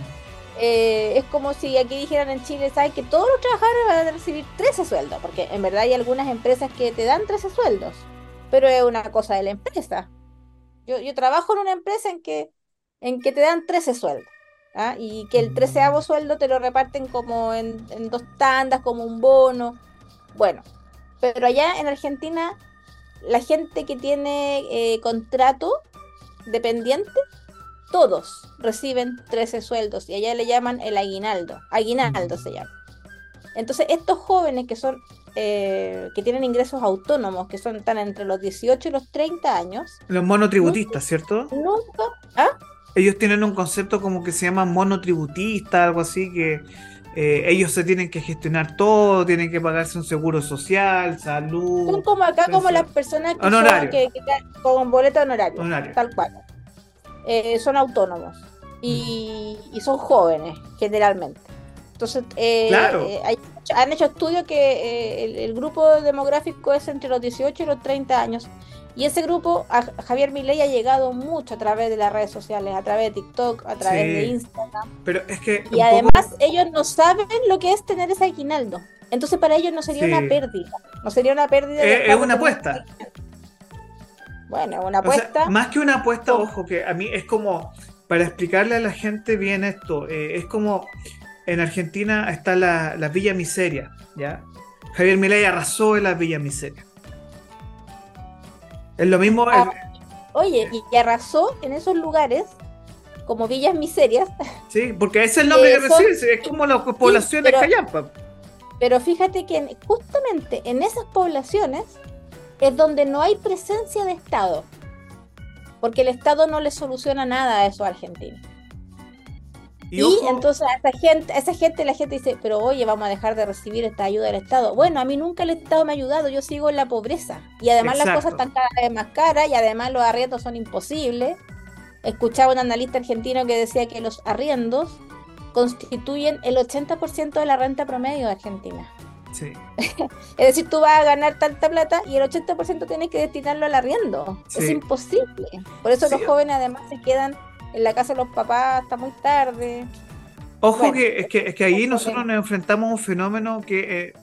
Eh, es como si aquí dijeran en Chile, ¿sabes? Que todos los trabajadores van a recibir 13 sueldos, porque en verdad hay algunas empresas que te dan 13 sueldos, pero es una cosa de la empresa. Yo, yo trabajo en una empresa en que, en que te dan 13 sueldos. ¿ah? y que el treceavo sueldo te lo reparten como en, dos tandas, como un bono. Bueno, pero allá en Argentina, la gente que tiene eh, contrato dependiente, todos reciben 13 sueldos y allá le llaman el aguinaldo. Aguinaldo se llama. Entonces, estos jóvenes que son eh, que tienen ingresos autónomos, que son tan entre los 18 y los 30 años. Los monotributistas, ¿cierto? Nunca. ¿ah? ellos tienen un concepto como que se llama monotributista, algo así, que eh, ellos se tienen que gestionar todo, tienen que pagarse un seguro social, salud. Son como acá, como las personas que, son, que, con boleto honorario, tal cual. Eh, son autónomos y, son jóvenes, generalmente. Entonces, eh, han hecho estudios que el, el, grupo demográfico es entre los 18 y los 30 años y ese grupo, a Javier Milei ha llegado mucho a través de las redes sociales, a través de TikTok, a través de Instagram. Pero es que y además ellos no saben lo que es tener ese aguinaldo. Entonces para ellos no sería una pérdida. No sería una pérdida. es una apuesta. Bueno, una apuesta. más que una apuesta, ojo, que a mí es como, para explicarle a la gente bien esto, eh, es como en Argentina está la, la Villa Miseria, ¿ya? Javier Milei arrasó en la Villa Miseria. Es lo mismo. Ah, oye, y arrasó en esos lugares como villas miserias. *laughs* Sí, porque ese es el nombre que recibe, es como las poblaciones Callampa. Pero fíjate que justamente en esas poblaciones es donde no hay presencia de Estado, porque el Estado no le soluciona nada a eso a Argentina. Y, entonces a esa gente, esa gente, la gente dice, pero oye, vamos a dejar de recibir esta ayuda del Estado. Bueno, a mí nunca el Estado me ha ayudado, yo sigo en la pobreza. Y además las cosas están cada vez más caras y además los arriendos son imposibles. Escuchaba un analista argentino que decía que los arriendos constituyen el 80% de la renta promedio de Argentina. Sí. *laughs* es decir, tú vas a ganar tanta plata y el 80% tienes que destinarlo al arriendo. Es imposible. Por eso los jóvenes además se quedan en la casa de los papás hasta muy tarde. Ojo que, es que, es que ahí nosotros nos enfrentamos a un fenómeno que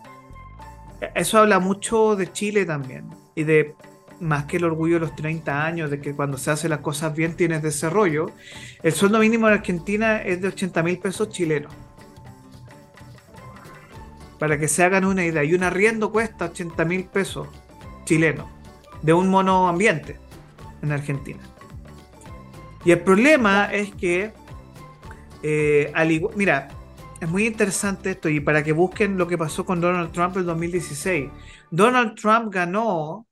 eh, eso habla mucho de Chile también y de más que el orgullo de los 30 años, de que cuando se hacen las cosas bien tienes desarrollo. El sueldo mínimo en Argentina es de 80 mil pesos chilenos. Para que se hagan una idea, y un arriendo cuesta 80 mil pesos chilenos de un mono ambiente en Argentina. Y el problema es que, eh, al igual, mira, es muy interesante esto y para que busquen lo que pasó con Donald Trump en 2016. Donald Trump ganó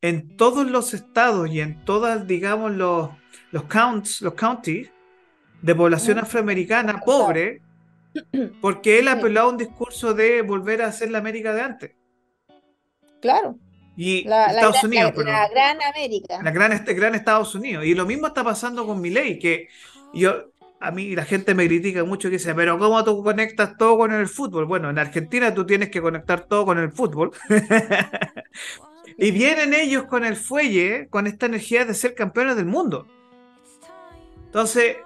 en todos los estados y en todas, digamos, los, los counts, los counties de población afroamericana pobre, *clears throat* porque él apeló a un discurso de volver a ser la América de antes. Claro. Y Estados Unidos, la, gran América. La gran, este, gran Estados Unidos. Y lo mismo está pasando con mi ley, que yo, a mí la gente me critica mucho que dice, pero ¿cómo tú conectas todo con el fútbol? Bueno, en Argentina tú tienes que conectar todo con el fútbol. *laughs* y vienen ellos con el fuelle, con esta energía de ser campeones del mundo. Entonces,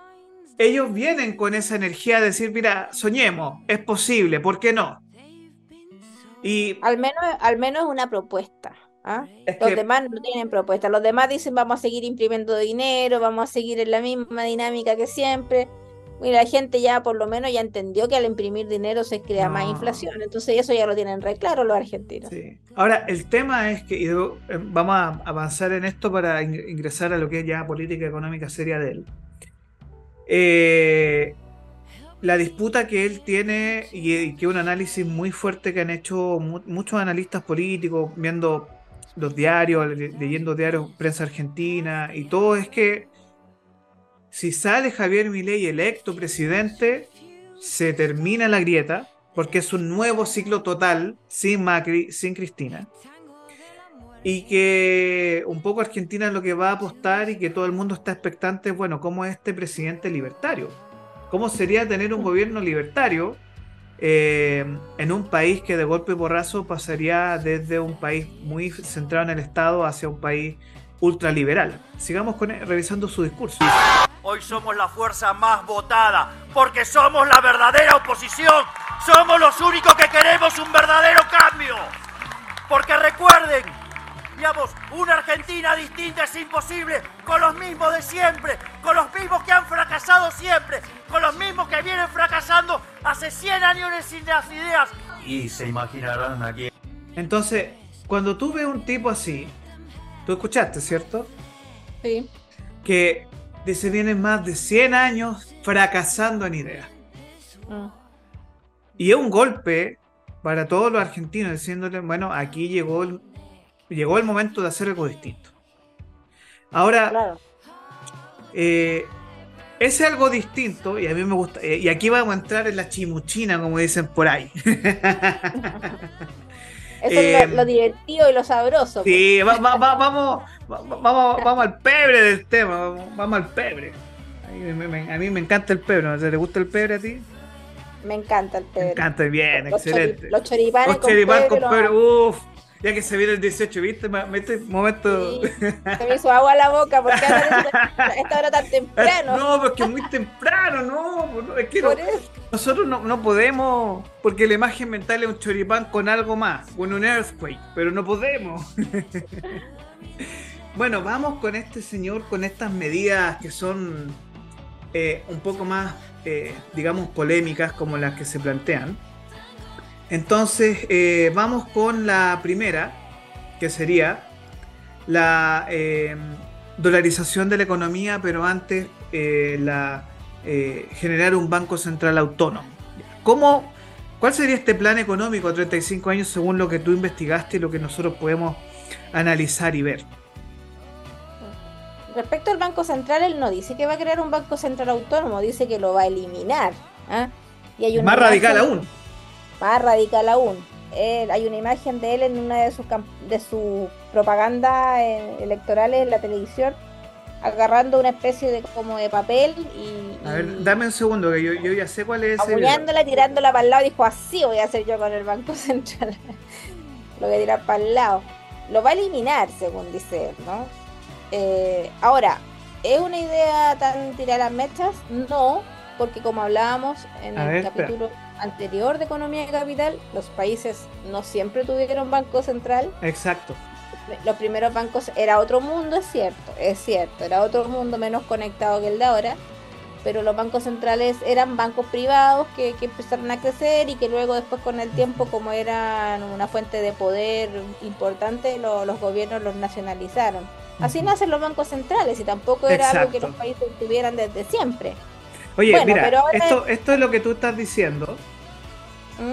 ellos vienen con esa energía de decir, mira, soñemos, es posible, ¿por qué no? Y al menos, al menos una propuesta. ¿ah? Los demás no tienen propuesta. Los demás dicen vamos a seguir imprimiendo dinero, vamos a seguir en la misma dinámica que siempre. Y la gente ya por lo menos ya entendió que al imprimir dinero se crea más inflación. Entonces eso ya lo tienen re claro los argentinos. Ahora, el tema es que, eh, vamos a avanzar en esto para ingresar a lo que es ya política económica seria de él. Eh, la disputa que él tiene y, que un análisis muy fuerte que han hecho muchos analistas políticos, viendo los diarios, leyendo diarios, prensa argentina y todo, es que si sale Javier Milei electo presidente, se termina la grieta, porque es un nuevo ciclo total, sin Macri, sin Cristina. Y que un poco Argentina es lo que va a apostar y que todo el mundo está expectante, bueno, ¿cómo es este presidente libertario? ¿Cómo sería tener un gobierno libertario eh, en un país que de golpe y borrazo pasaría desde un país muy centrado en el Estado hacia un país ultraliberal? Sigamos con, revisando su discurso. Hoy somos la fuerza más votada porque somos la verdadera oposición. Somos los únicos que queremos un verdadero cambio. Porque recuerden, una Argentina distinta es imposible con los mismos de siempre, con los mismos que han fracasado siempre, con los mismos que vienen fracasando hace 100 años sin las ideas. Y se imaginarán aquí. Entonces, cuando tú ves un tipo así, tú escuchaste, ¿cierto? Sí. Que se vienen más de 100 años fracasando en ideas. Ah. Y es un golpe para todos los argentinos, diciéndole, bueno, aquí llegó el, llegó el momento de hacer algo distinto. Ahora, eh, ese algo distinto, y a mí me gusta, eh, y aquí vamos a entrar en la chimuchina, como dicen por ahí. *laughs* Eso es lo, eh, divertido y lo sabroso. Sí, pues. vamos, vamos, vamos al pebre del tema, vamos, al pebre. A mí, me, encanta el pebre, ¿te gusta el pebre a ti? Me encanta el pebre. Me encanta, bien, excelente. los choripanes, con, choripanes con pebre. Uff, ya que se viene el 18, ¿viste? Me, este momento. Sí, se me hizo agua a la boca porque esta hora tan temprano. No, porque es muy temprano, no. Es que nosotros no, no, podemos, porque la imagen mental es un choripán con algo más, con un earthquake, pero no podemos. *laughs* bueno, vamos con este señor, con estas medidas que son eh, un poco más, eh, digamos, polémicas como las que se plantean. Entonces, eh, vamos con la primera, que sería la dolarización de la economía, pero antes la, generar un banco central autónomo. ¿Cómo, ¿Cuál sería este plan económico a 35 años según lo que tú investigaste y lo que nosotros podemos analizar y ver? respecto al Banco Central, él no dice que va a crear un Banco Central autónomo, dice que lo va a eliminar. ¿ah? Y hay más radical aún. Más radical aún. hay una imagen de él en una de sus de sus propagandas eh, electorales en la televisión agarrando una especie de como de papel y, a ver dame un segundo que yo, ya sé cuál es apoyándola tirándola para el lado dijo así voy a hacer yo con el banco *laughs* central lo voy a tirar para el lado lo va a eliminar según dice él no eh, ahora, ¿es una idea tan tirar las mechas? No, porque como hablábamos en el capítulo anterior de Economía y Capital, los países no siempre tuvieron banco central. Exacto. Los primeros bancos era otro mundo, es cierto, es cierto, era otro mundo menos conectado que el de ahora, pero los bancos centrales eran bancos privados que, empezaron a crecer y que luego después con el tiempo, como eran una fuente de poder importante, los gobiernos los nacionalizaron. Así nacen los bancos centrales y tampoco era algo que los países tuvieran desde siempre. Oye, mira, esto, esto es lo que tú estás diciendo.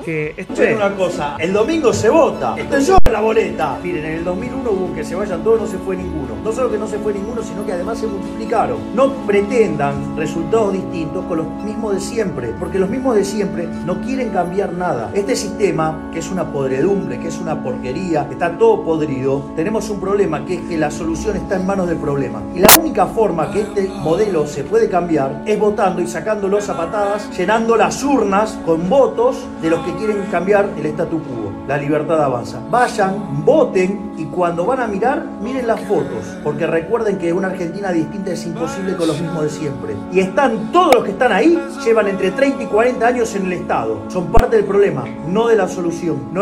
Que esto es una cosa, el domingo se vota, estoy yo en la boleta. Miren, en el 2001 hubo que se vayan todos, no se fue ninguno. No solo que no se fue ninguno, sino que además se multiplicaron. No pretendan resultados distintos con los mismos de siempre, porque los mismos de siempre no quieren cambiar nada. Este sistema, que es una podredumbre, que es una porquería, está todo podrido, tenemos un problema que es que la solución está en manos del problema. Y la única forma que este modelo se puede cambiar es votando y sacándolos a patadas, llenando las urnas con votos de los que quieren cambiar el statu quo. La libertad avanza. Vayan, voten y cuando van a mirar, miren las fotos, porque recuerden que una Argentina distinta es imposible con los mismos de siempre. Y están todos los que están ahí, llevan entre 30 y 40 años en el Estado. Son parte del problema, no de la solución.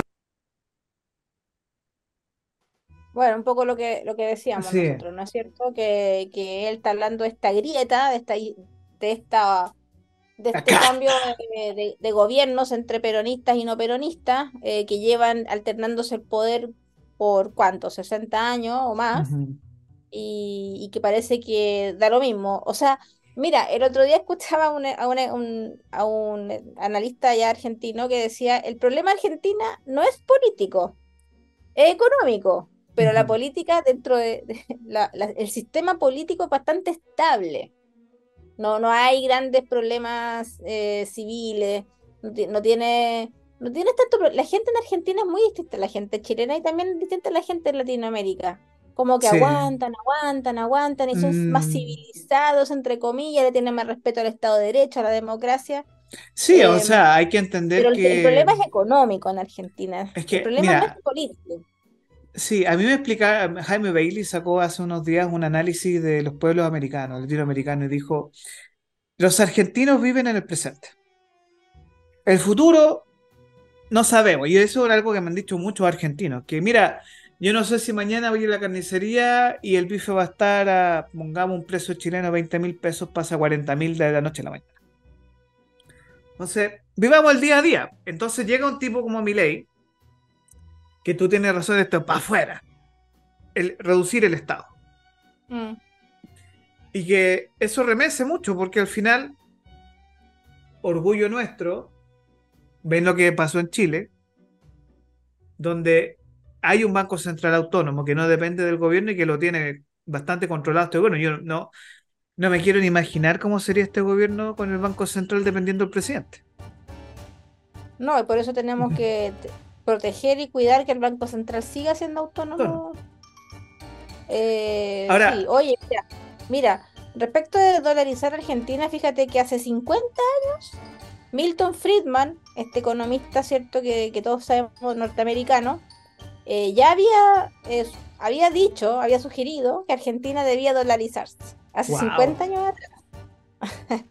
Bueno, un poco lo que, lo que decíamos nosotros, ¿no es cierto? Que, que él está hablando de esta grieta, de esta, de esta de este cambio de, gobiernos entre peronistas y no peronistas, eh, que llevan alternándose el poder por cuánto, 60 años o más, y, que parece que da lo mismo. O sea, mira, el otro día *laughs* escuchaba a, un, a un analista ya argentino que decía, el problema Argentina no es político, es económico, pero la política dentro de, el sistema político es bastante estable. No, no hay grandes problemas eh, civiles, no, tiene no tienes tanto. La gente en Argentina es muy distinta a la gente chilena y también distinta a la gente en Latinoamérica. Como que aguantan, aguantan, aguantan y son más mm. civilizados, entre comillas, le tienen más respeto al Estado de Derecho, a la democracia. Sí, o em, sea, hay que entender pero que... el, problema es económico en Argentina. Es que, el problema no es político. Sí, a mí me explicaba, Jaime Bailey sacó hace unos días un análisis de los pueblos americanos, latinoamericanos, y dijo, los argentinos viven en el presente. El futuro no sabemos, y eso es algo que me han dicho muchos argentinos, que mira, yo no sé si mañana voy a la carnicería y el bife va a estar a, pongamos un precio chileno, 20 mil pesos, pasa a 40 mil de la noche a la mañana. Entonces, vivamos el día a día. Entonces llega un tipo como Milei, que tú tienes razón de esto, para afuera. El, reducir el Estado. Mm. Y que eso remece mucho, porque al final, orgullo nuestro, ven lo que pasó en Chile, donde hay un Banco Central autónomo que no depende del gobierno y que lo tiene bastante controlado este gobierno. Yo no, no me quiero ni imaginar cómo sería este gobierno con el Banco Central dependiendo del presidente. No, y por eso tenemos que proteger y cuidar que el Banco Central siga siendo autónomo. Eh, Ahora, sí. oye, mira, mira, respecto de dolarizar Argentina, fíjate que hace 50 años Milton Friedman, este economista, ¿cierto? Que, que todos sabemos norteamericano, eh, ya había, había dicho, había sugerido que Argentina debía dolarizarse hace 50 años atrás. *laughs*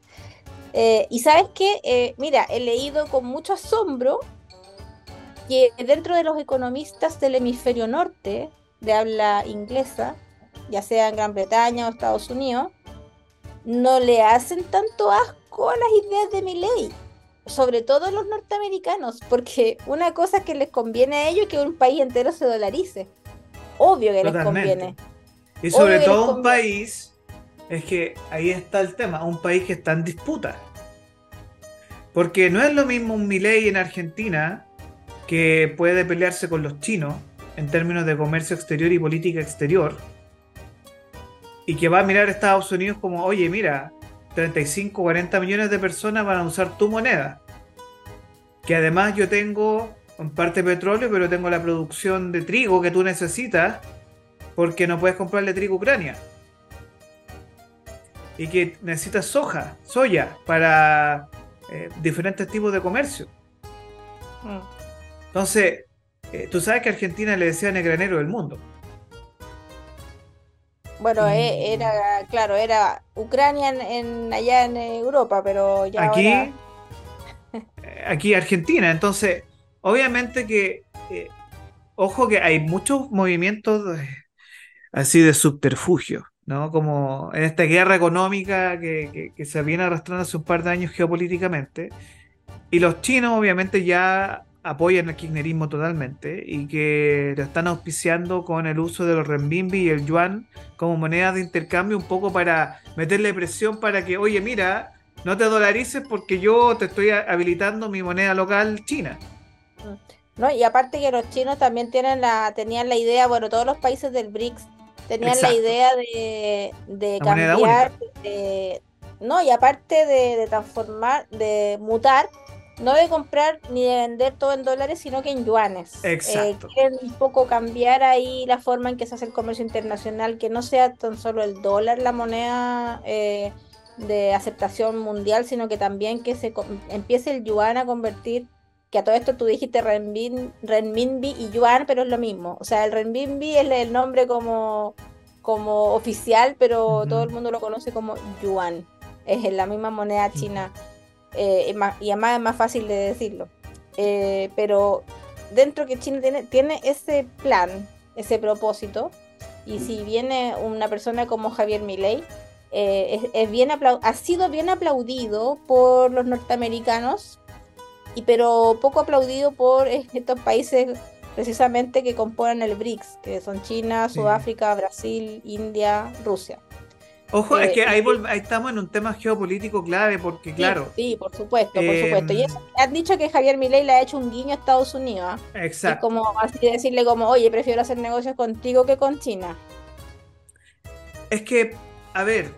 Eh, y sabes qué, eh, mira, he leído con mucho asombro que dentro de los economistas del hemisferio norte, de habla inglesa, ya sea en Gran Bretaña o Estados Unidos, no le hacen tanto asco a las ideas de mi ley sobre todo los norteamericanos, porque una cosa que les conviene a ellos es que un país entero se dolarice. Obvio que les conviene. Y sobre todo un país, es que ahí está el tema, un país que está en disputa. Porque no es lo mismo un Milei en Argentina que puede pelearse con los chinos en términos de comercio exterior y política exterior. Y que va a mirar a Estados Unidos como, oye, mira, 35, 40 millones de personas van a usar tu moneda. Que además yo tengo en parte petróleo, pero tengo la producción de trigo que tú necesitas porque no puedes comprarle trigo a Ucrania. Y que necesitas soja, soya para eh, diferentes tipos de comercio. Mm. Entonces, eh, tú sabes que Argentina le decían el granero del mundo. Bueno, e, era, claro, era Ucrania en, allá en Europa, pero ya aquí, aquí Argentina. Entonces, obviamente que, eh, ojo que hay muchos movimientos así de subterfugio, ¿no? Como en esta guerra económica que, que se viene arrastrando hace un par de años geopolíticamente. Y los chinos obviamente ya apoyan el kirchnerismo totalmente y que lo están auspiciando con el uso de los renminbi y el yuan como moneda de intercambio un poco para meterle presión para que, oye, mira, no te dolarices porque yo te estoy habilitando mi moneda local china. Mm. No, y aparte que los chinos también tienen la, tenían la idea, bueno, todos los países del BRICS tenían la idea de, de cambiar, no, y aparte de, de transformar, de mutar no de comprar ni de vender todo en dólares, sino que en yuanes. Eh, Exacto. quieren un poco cambiar ahí la forma en que se hace el comercio internacional, que no sea tan solo el dólar la moneda eh, de aceptación mundial, sino que también que se empiece el yuan a convertir, que a todo esto tú dijiste renminbi, y yuan, pero es lo mismo. O sea, el renminbi es el nombre como, como oficial, pero todo el mundo lo conoce como yuan. Es la misma moneda china. Eh, y además es más fácil de decirlo. Eh, pero dentro que China tiene, tiene ese plan, ese propósito, y si viene una persona como Javier Milei, eh, es, bien ha sido bien aplaudido por los norteamericanos, y pero poco aplaudido por estos países precisamente que componen el BRICS, que son China, Sudáfrica, Brasil, India, Rusia. Ojo, es que eh, ahí, estamos en un tema geopolítico clave, porque claro. Sí, por supuesto, por supuesto. Y eso, han dicho que Javier Milei le ha hecho un guiño a Estados Unidos. ¿ah? Exacto. Es como así decirle como, oye, prefiero hacer negocios contigo que con China. Es que, a ver,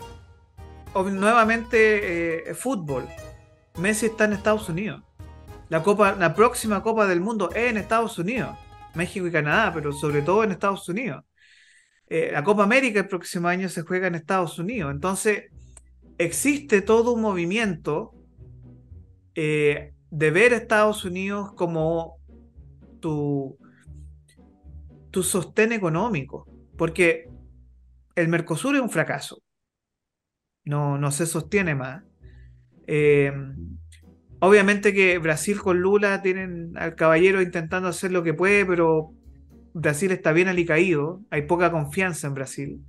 nuevamente eh, fútbol. Messi está en Estados Unidos. La, copa, la próxima Copa del Mundo es en Estados Unidos, México y Canadá, pero sobre todo en Estados Unidos. Eh, la Copa América el próximo año se juega en Estados Unidos. Entonces, existe todo un movimiento eh, de ver a Estados Unidos como tu, tu sostén económico, porque el Mercosur es un fracaso, no, no se sostiene más. Eh, obviamente que Brasil con Lula tienen al caballero intentando hacer lo que puede, pero Brasil está bien alicaído, hay poca confianza en Brasil.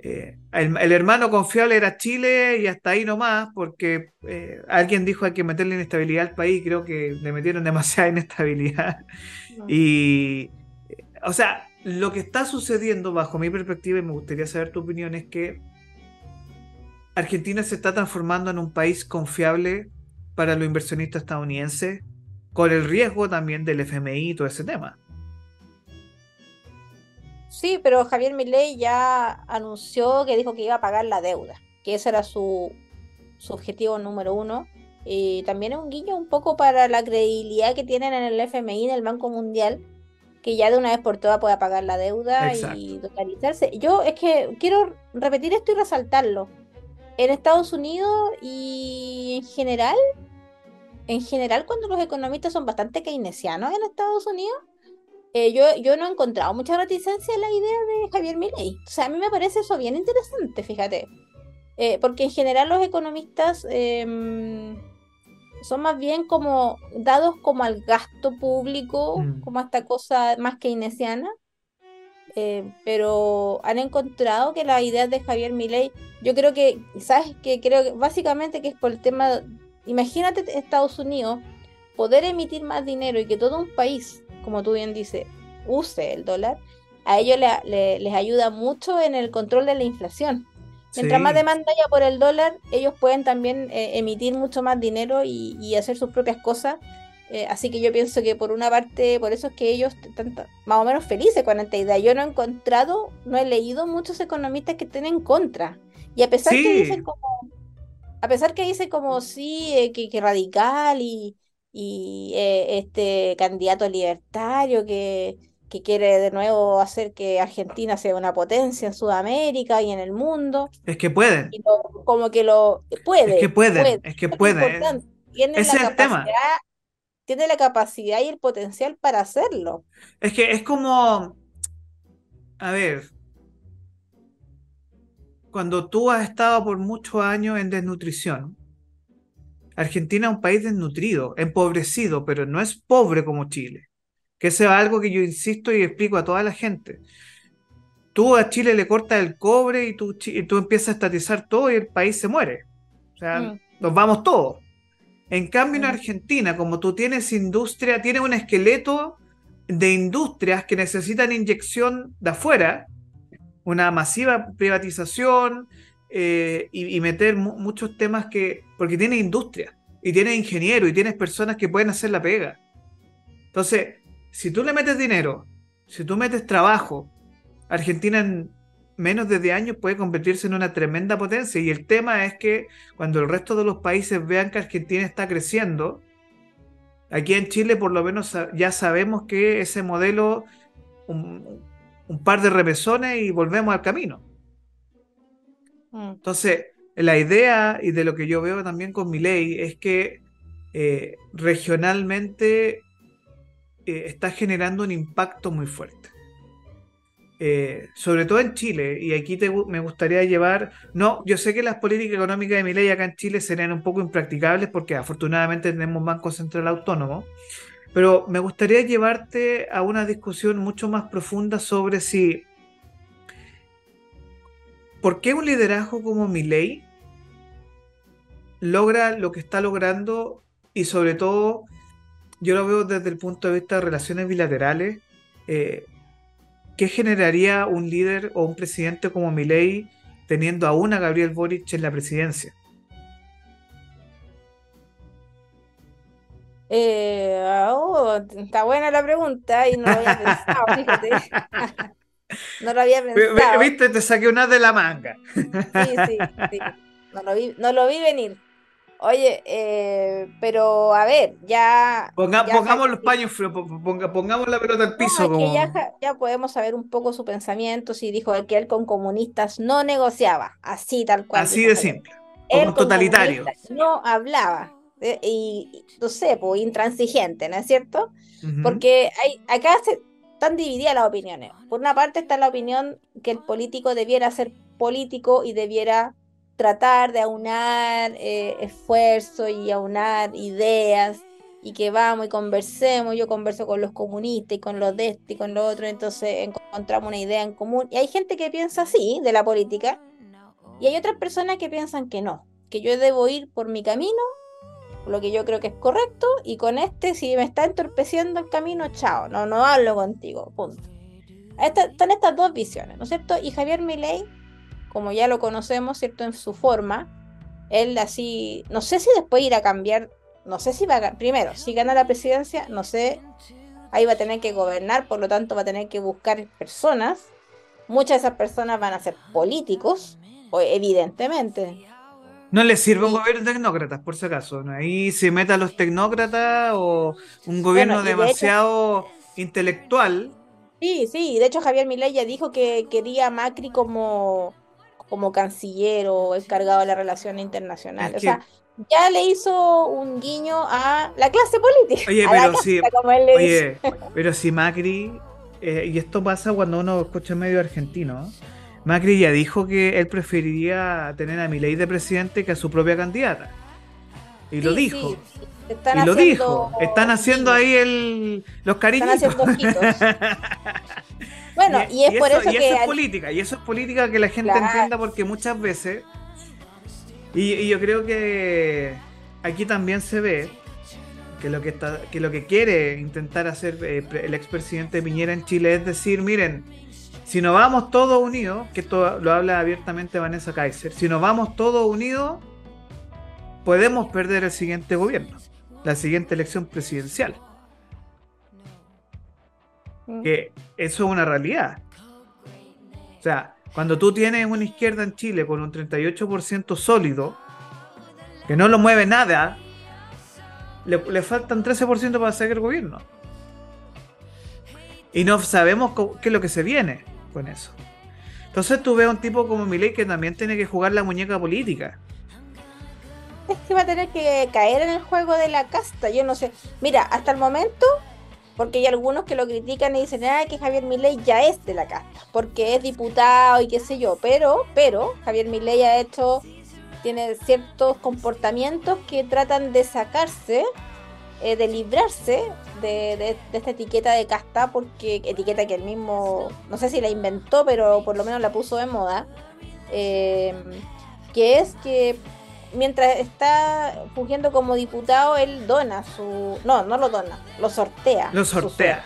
Eh, el, hermano confiable era Chile y hasta ahí nomás, porque eh, alguien dijo hay que meterle inestabilidad al país, creo que le metieron demasiada *laughs* inestabilidad. Y, o sea, lo que está sucediendo bajo mi perspectiva, y me gustaría saber tu opinión, es que Argentina se está transformando en un país confiable para los inversionistas estadounidenses, con el riesgo también del FMI y todo ese tema. Sí, pero Javier Milei ya anunció que dijo que iba a pagar la deuda, que ese era su, su objetivo número uno. Y también es un guiño un poco para la credibilidad que tienen en el FMI, en el Banco Mundial, que ya de una vez por todas pueda pagar la deuda y totalizarse. Yo es que quiero repetir esto y resaltarlo. En Estados Unidos y en general, en general cuando los economistas son bastante keynesianos en Estados Unidos, eh, yo, yo no he encontrado mucha reticencia en la idea de Javier Milei. O sea, a mí me parece eso bien interesante, fíjate. Eh, porque en general los economistas em, son más bien como dados como al gasto público, mm. como a esta cosa más keynesiana. Eh, pero han encontrado que las ideas de Javier Milei, yo creo que, ¿sabes? Que creo que básicamente que es por el tema, imagínate Estados Unidos poder emitir más dinero y que todo un país como tú bien dices, use el dólar, a ellos les ayuda mucho en el control de la inflación. Mientras más demanda haya por el dólar, ellos pueden también eh, emitir mucho más dinero y, hacer sus propias cosas. Eh, así que yo pienso que por una parte, por eso es que ellos están más o menos felices con esta idea. Yo no he encontrado, no he leído muchos economistas que estén en contra. Y a pesar que dicen como, a pesar que dicen como sí, eh, que, que radical y, y eh, este candidato libertario que, quiere de nuevo hacer que Argentina sea una potencia en Sudamérica y en el mundo. Es que pueden. como que lo puede. Es que pueden, es que puede. Tiene la capacidad, tiene la capacidad y el potencial para hacerlo. Es que es como, a ver, cuando tú has estado por muchos años en desnutrición, Argentina es un país desnutrido, empobrecido, pero no es pobre como Chile. Que eso es algo que yo insisto y explico a toda la gente. Tú a Chile le cortas el cobre y tú, tú empiezas a estatizar todo y el país se muere. O sea, mm. nos vamos todos. En cambio, en mm. Argentina, como tú tienes industria, tienes un esqueleto de industrias que necesitan inyección de afuera, una masiva privatización, eh, y, meter muchos temas que. Porque tienes industria, y tienes ingenieros, y tienes personas que pueden hacer la pega. Entonces, si tú le metes dinero, si tú metes trabajo, Argentina en menos de 10 años puede convertirse en una tremenda potencia. Y el tema es que cuando el resto de los países vean que Argentina está creciendo, aquí en Chile por lo menos ya sabemos que ese modelo, un, un par de remesones y volvemos al camino. Mm. Entonces, la idea y de lo que yo veo también con mi ley es que eh, regionalmente eh, está generando un impacto muy fuerte. Eh, sobre todo en Chile, y aquí me gustaría llevar, no, yo sé que las políticas económicas de mi ley acá en Chile serían un poco impracticables porque afortunadamente tenemos Banco Central Autónomo, pero me gustaría llevarte a una discusión mucho más profunda sobre si ¿Por qué un liderazgo como Milei logra lo que está logrando y sobre todo yo lo veo desde el punto de vista de relaciones bilaterales? Eh, ¿Qué generaría un líder o un presidente como Milei teniendo aún a Gabriel Boric en la presidencia? Eh, oh, está buena la pregunta y no lo había pensado, fíjate. *laughs* No lo había pensado. Viste, te saqué una de la manga. Sí, sí, sí. No lo vi, no lo vi venir. Oye, eh, pero a ver, ya. pongamos los paños fríos, pongamos la pelota al piso. como... ya, podemos saber un poco su pensamiento. Si dijo que él con comunistas no negociaba, así tal cual. Así de simple. Como totalitario. No hablaba. Eh, y, no sé, pues intransigente, ¿no es cierto? Porque hay, acá se, están divididas las opiniones. Por una parte está la opinión que el político debiera ser político y debiera tratar de aunar eh, esfuerzo y aunar ideas y que vamos y conversemos, yo converso con los comunistas y con los de este y con los otros, entonces encontramos una idea en común. Y hay gente que piensa así de la política y hay otras personas que piensan que no, que yo debo ir por mi camino, lo que yo creo que es correcto, y con este, si me está entorpeciendo el camino, chao, no, no hablo contigo, punto. están estas dos visiones, ¿no es cierto? Y Javier Milei como ya lo conocemos, ¿cierto? En su forma, él así, no sé si después irá a cambiar, no sé si va a, primero, si gana la presidencia, no sé, ahí va a tener que gobernar, por lo tanto va a tener que buscar personas, muchas de esas personas van a ser políticos, evidentemente. No le sirve un gobierno de tecnócratas, por si acaso. Ahí se meta los tecnócratas o un gobierno demasiado intelectual. Sí, sí, de hecho Javier Milei ya dijo que quería a Macri como como canciller o encargado de la relación internacional. o sea, ya le hizo un guiño a la clase política. Oye, pero si, oye, pero si Macri, eh, y esto pasa cuando uno escucha medio argentino, Macri ya dijo que él preferiría tener a Milei de presidente que a su propia candidata. Y lo dijo. y lo dijo. Están haciendo ahí el, los cariñitos. Están haciendo *laughs* Bueno, y, es por eso, y eso es política, y eso es política que la gente entienda porque muchas veces, y, yo creo que aquí también se ve que lo que, está, que, lo que quiere intentar hacer eh, el expresidente Piñera en Chile es decir, miren, si nos vamos todos unidos, que esto lo habla abiertamente Vanessa Kaiser, si nos vamos todos unidos, podemos perder el siguiente gobierno, la siguiente elección presidencial. Que eso es una realidad. O sea, cuando tú tienes una izquierda en Chile con un 38% sólido, que no lo mueve nada, le, faltan 13% para sacar el gobierno. Y no sabemos qué es lo que se viene eso. Entonces tú ves a un tipo como Milei que también tiene que jugar la muñeca política. Es que va a tener que caer en el juego de la casta. Yo no sé. Mira, hasta el momento porque hay algunos que lo critican y dicen, ah, que Javier Milei ya es de la casta, porque es diputado y qué sé yo, pero, pero Javier Milei ha hecho, tiene ciertos comportamientos que tratan de sacarse, eh, de librarse de, esta etiqueta de casta, porque etiqueta que él mismo, no sé si la inventó, pero por lo menos la puso de moda, eh, que es que mientras está fungiendo como diputado, él dona su. No, no lo dona, lo sortea. Lo sortea.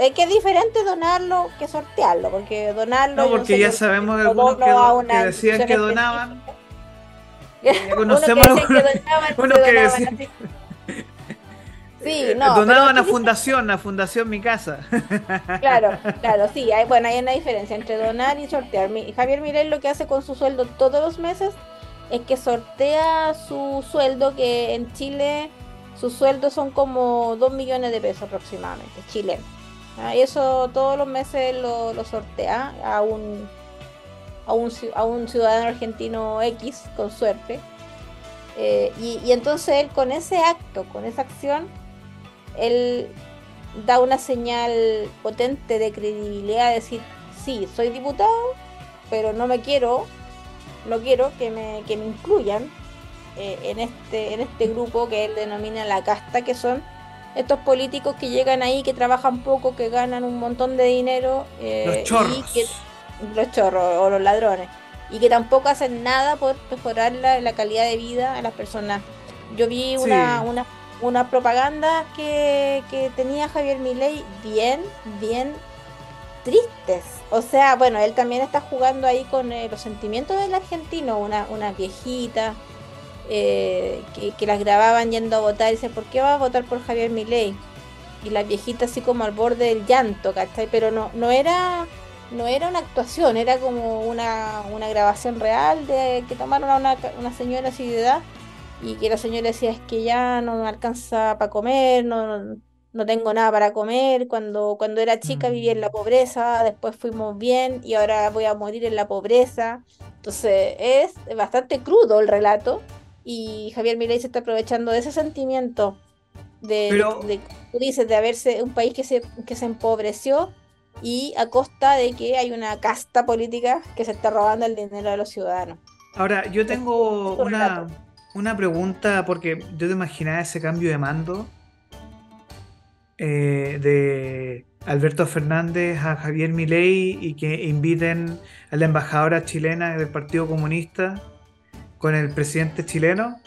es que es diferente donarlo que sortearlo, porque donarlo. No, porque ya sabemos de algunos que, decían que donaban. Ya conocemos *laughs* uno que, algunos que decían. *laughs* Sí, no, Donaban a fundación, a Fundación Mi Casa. *laughs* Claro, claro, sí, hay, bueno, hay una diferencia entre donar y sortear. Javier Mirel lo que hace con su sueldo todos los meses es que sortea su sueldo, que en Chile sus sueldos son como 2 millones de pesos aproximadamente, chileno. Y eso todos los meses lo, sortea a un, a un, a, un, ciudadano argentino X, con suerte. Eh, y, y entonces él con ese acto, con esa acción, él da una señal potente de credibilidad, de decir, sí, soy diputado, pero no me quiero no quiero que me, que me incluyan eh, en, este, en este grupo que él denomina la casta, que son estos políticos que llegan ahí, que trabajan poco, que ganan un montón de dinero. Eh, los chorros. los chorros o los ladrones. Y que tampoco hacen nada por mejorar la, calidad de vida a las personas. Yo vi una, una, una propaganda que, que tenía Javier Milei bien, bien tristes. O sea, bueno, él también está jugando ahí con eh, los sentimientos del argentino, una, una viejita eh, que, las grababan yendo a votar y dice, ¿por qué va a votar por Javier Milei? Y la viejita así como al borde del llanto, ¿cachai? Pero no, no era no era una actuación, era como una, una grabación real de que tomaron a una, una señora así de edad y que la señora decía es que ya no me alcanza para comer, no, no tengo nada para comer, cuando, cuando era chica vivía en la mm. pobreza, después fuimos bien y ahora voy a morir en la pobreza. Entonces es bastante crudo el relato y Javier Milei se está aprovechando de ese sentimiento de, de, tú dices, de haberse un país que se, que se empobreció y a costa de que hay una casta política que se está robando el dinero de los ciudadanos. Ahora, yo tengo una, una pregunta, porque yo te imaginaba ese cambio de mando eh, de Alberto Fernández a Javier Milei y que inviten a la embajadora chilena del Partido Comunista con el presidente chileno,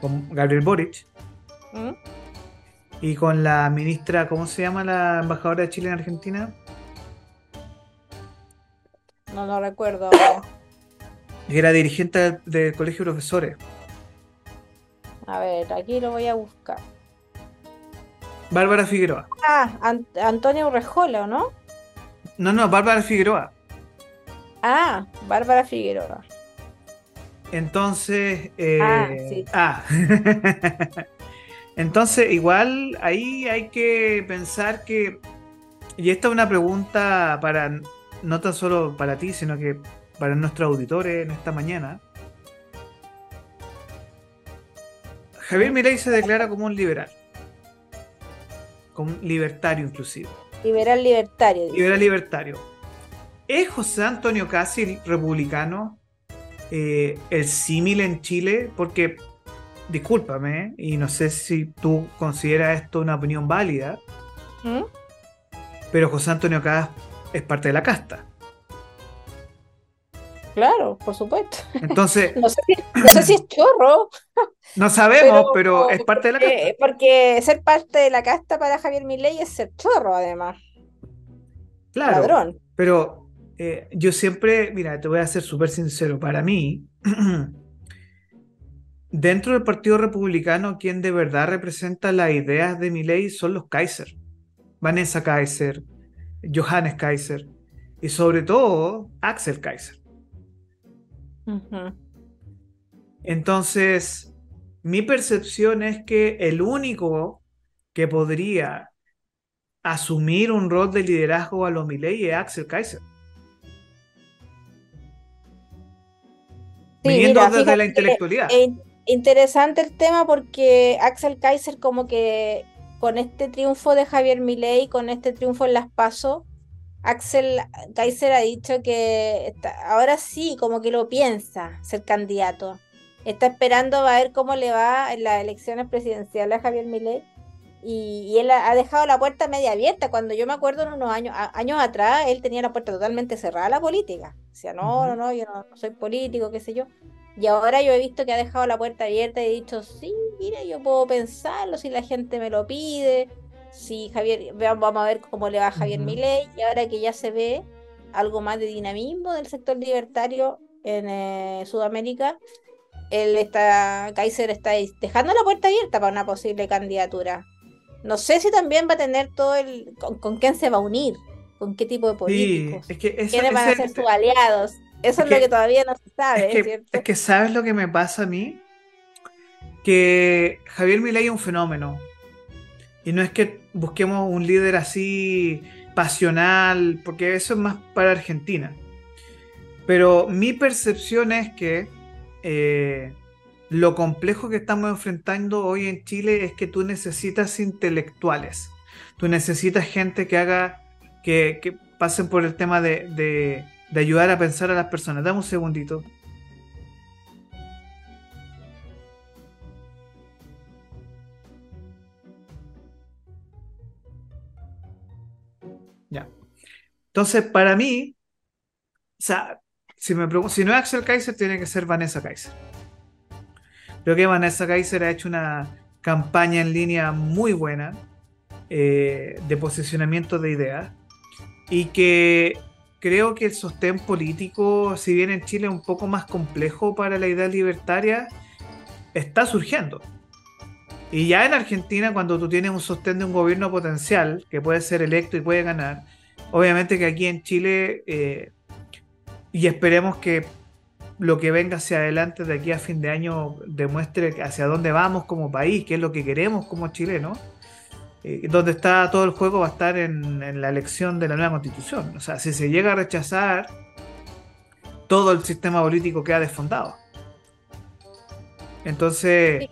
con Gabriel Boric, ¿Mm? y con la ministra, ¿cómo se llama la embajadora de Chile en Argentina? No lo recuerdo. *coughs* Era dirigente del, colegio de profesores. A ver, aquí lo voy a buscar. Bárbara Figueroa. Ah, Antonio Urrejola, ¿no? No, no, Bárbara Figueroa. Ah, Bárbara Figueroa. Entonces. Eh, ah, sí. Ah. *laughs* Entonces, igual ahí hay que pensar que. Y esta es una pregunta para no tan solo para ti, sino que para nuestros auditores en esta mañana. Javier Milei se declara como un liberal. Como un libertario inclusive. Liberal libertario. Liberal libertario. ¿Es José Antonio Casi republicano eh, el símil en Chile? Porque, discúlpame, y no sé si tú consideras esto una opinión válida, ¿Mm? pero José Antonio Casi es parte de la casta. Claro, por supuesto. Entonces. *laughs* no, sé si, es chorro. *laughs* No sabemos, pero, es parte de la casta. Porque ser parte de la casta para Javier Milei es ser chorro, además. Claro. Ladrón. Pero eh, yo siempre, mira, te voy a ser súper sincero. Para mí, *clears throat* dentro del Partido Republicano, quien de verdad representa las ideas de Milei son los Kaiser. Vanessa Kaiser, Johannes Kaiser y sobre todo Axel Kaiser. Entonces, mi percepción es que el único que podría asumir un rol de liderazgo a los Milei es Axel Kaiser. Viniendo desde la intelectualidad. interesante el tema porque Axel Kaiser como que con este triunfo de Javier Milei, con este triunfo en las PASO, Axel Kaiser ha dicho que ahora sí, como que lo piensa ser candidato. Está esperando a ver cómo le va en las elecciones presidenciales a Javier Milei. Y, él ha dejado la puerta media abierta. Cuando yo me acuerdo en unos años, años atrás, él tenía la puerta totalmente cerrada a la política. Decía, no, no, no, yo no, soy político, qué sé yo. Y ahora yo he visto que ha dejado la puerta abierta y he dicho, sí, mira, yo puedo pensarlo si la gente me lo pide si Javier, vamos a ver cómo le va a Javier Milei, y ahora que ya se ve algo más de dinamismo del sector libertario en eh, Sudamérica, él está, Kaiser está dejando la puerta abierta para una posible candidatura. No sé si también va a tener todo el, con, quién se va a unir, con qué tipo de políticos, quiénes van a ser sus aliados. Eso es, lo que todavía no se sabe, es que, es que sabes lo que me pasa a mí, que Javier Milei es un fenómeno y no es que busquemos un líder así pasional, porque eso es más para Argentina. Pero mi percepción es que eh, lo complejo que estamos enfrentando hoy en Chile es que tú necesitas intelectuales. Tú necesitas gente que haga, que, pasen por el tema de, de ayudar a pensar a las personas. Dame un segundito. Entonces, para mí, o sea, si, me si no es Axel Kaiser, tiene que ser Vanessa Kaiser. Creo que Vanessa Kaiser ha hecho una campaña en línea muy buena eh, de posicionamiento de ideas y que creo que el sostén político, si bien en Chile es un poco más complejo para la idea libertaria, está surgiendo. Y ya en Argentina, cuando tú tienes un sostén de un gobierno potencial que puede ser electo y puede ganar, Obviamente que aquí en Chile, eh, y esperemos que lo que venga hacia adelante de aquí a fin de año demuestre hacia dónde vamos como país, qué es lo que queremos como chilenos. Eh, donde está todo el juego va a estar en, la elección de la nueva constitución. O sea, si se llega a rechazar, todo el sistema político queda desfondado. Entonces...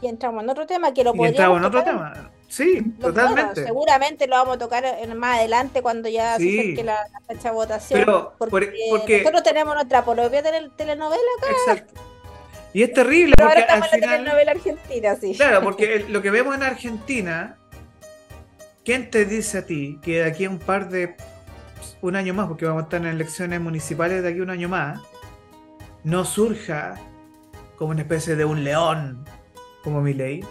Y entramos en otro tema que lo podríamos... Y entramos en otro tema. Sí, totalmente. seguramente lo vamos a tocar más adelante cuando ya se acerque la, fecha de votación. porque, nosotros tenemos nuestra propia telenovela acá. Exacto. Y es terrible porque ahora estamos en la telenovela argentina, sí. Claro, *laughs* porque lo que vemos en Argentina, ¿quién te dice a ti que de aquí a un par de un año más, porque vamos a estar en elecciones municipales de aquí a un año más, no surja como una especie de un león como mi ley?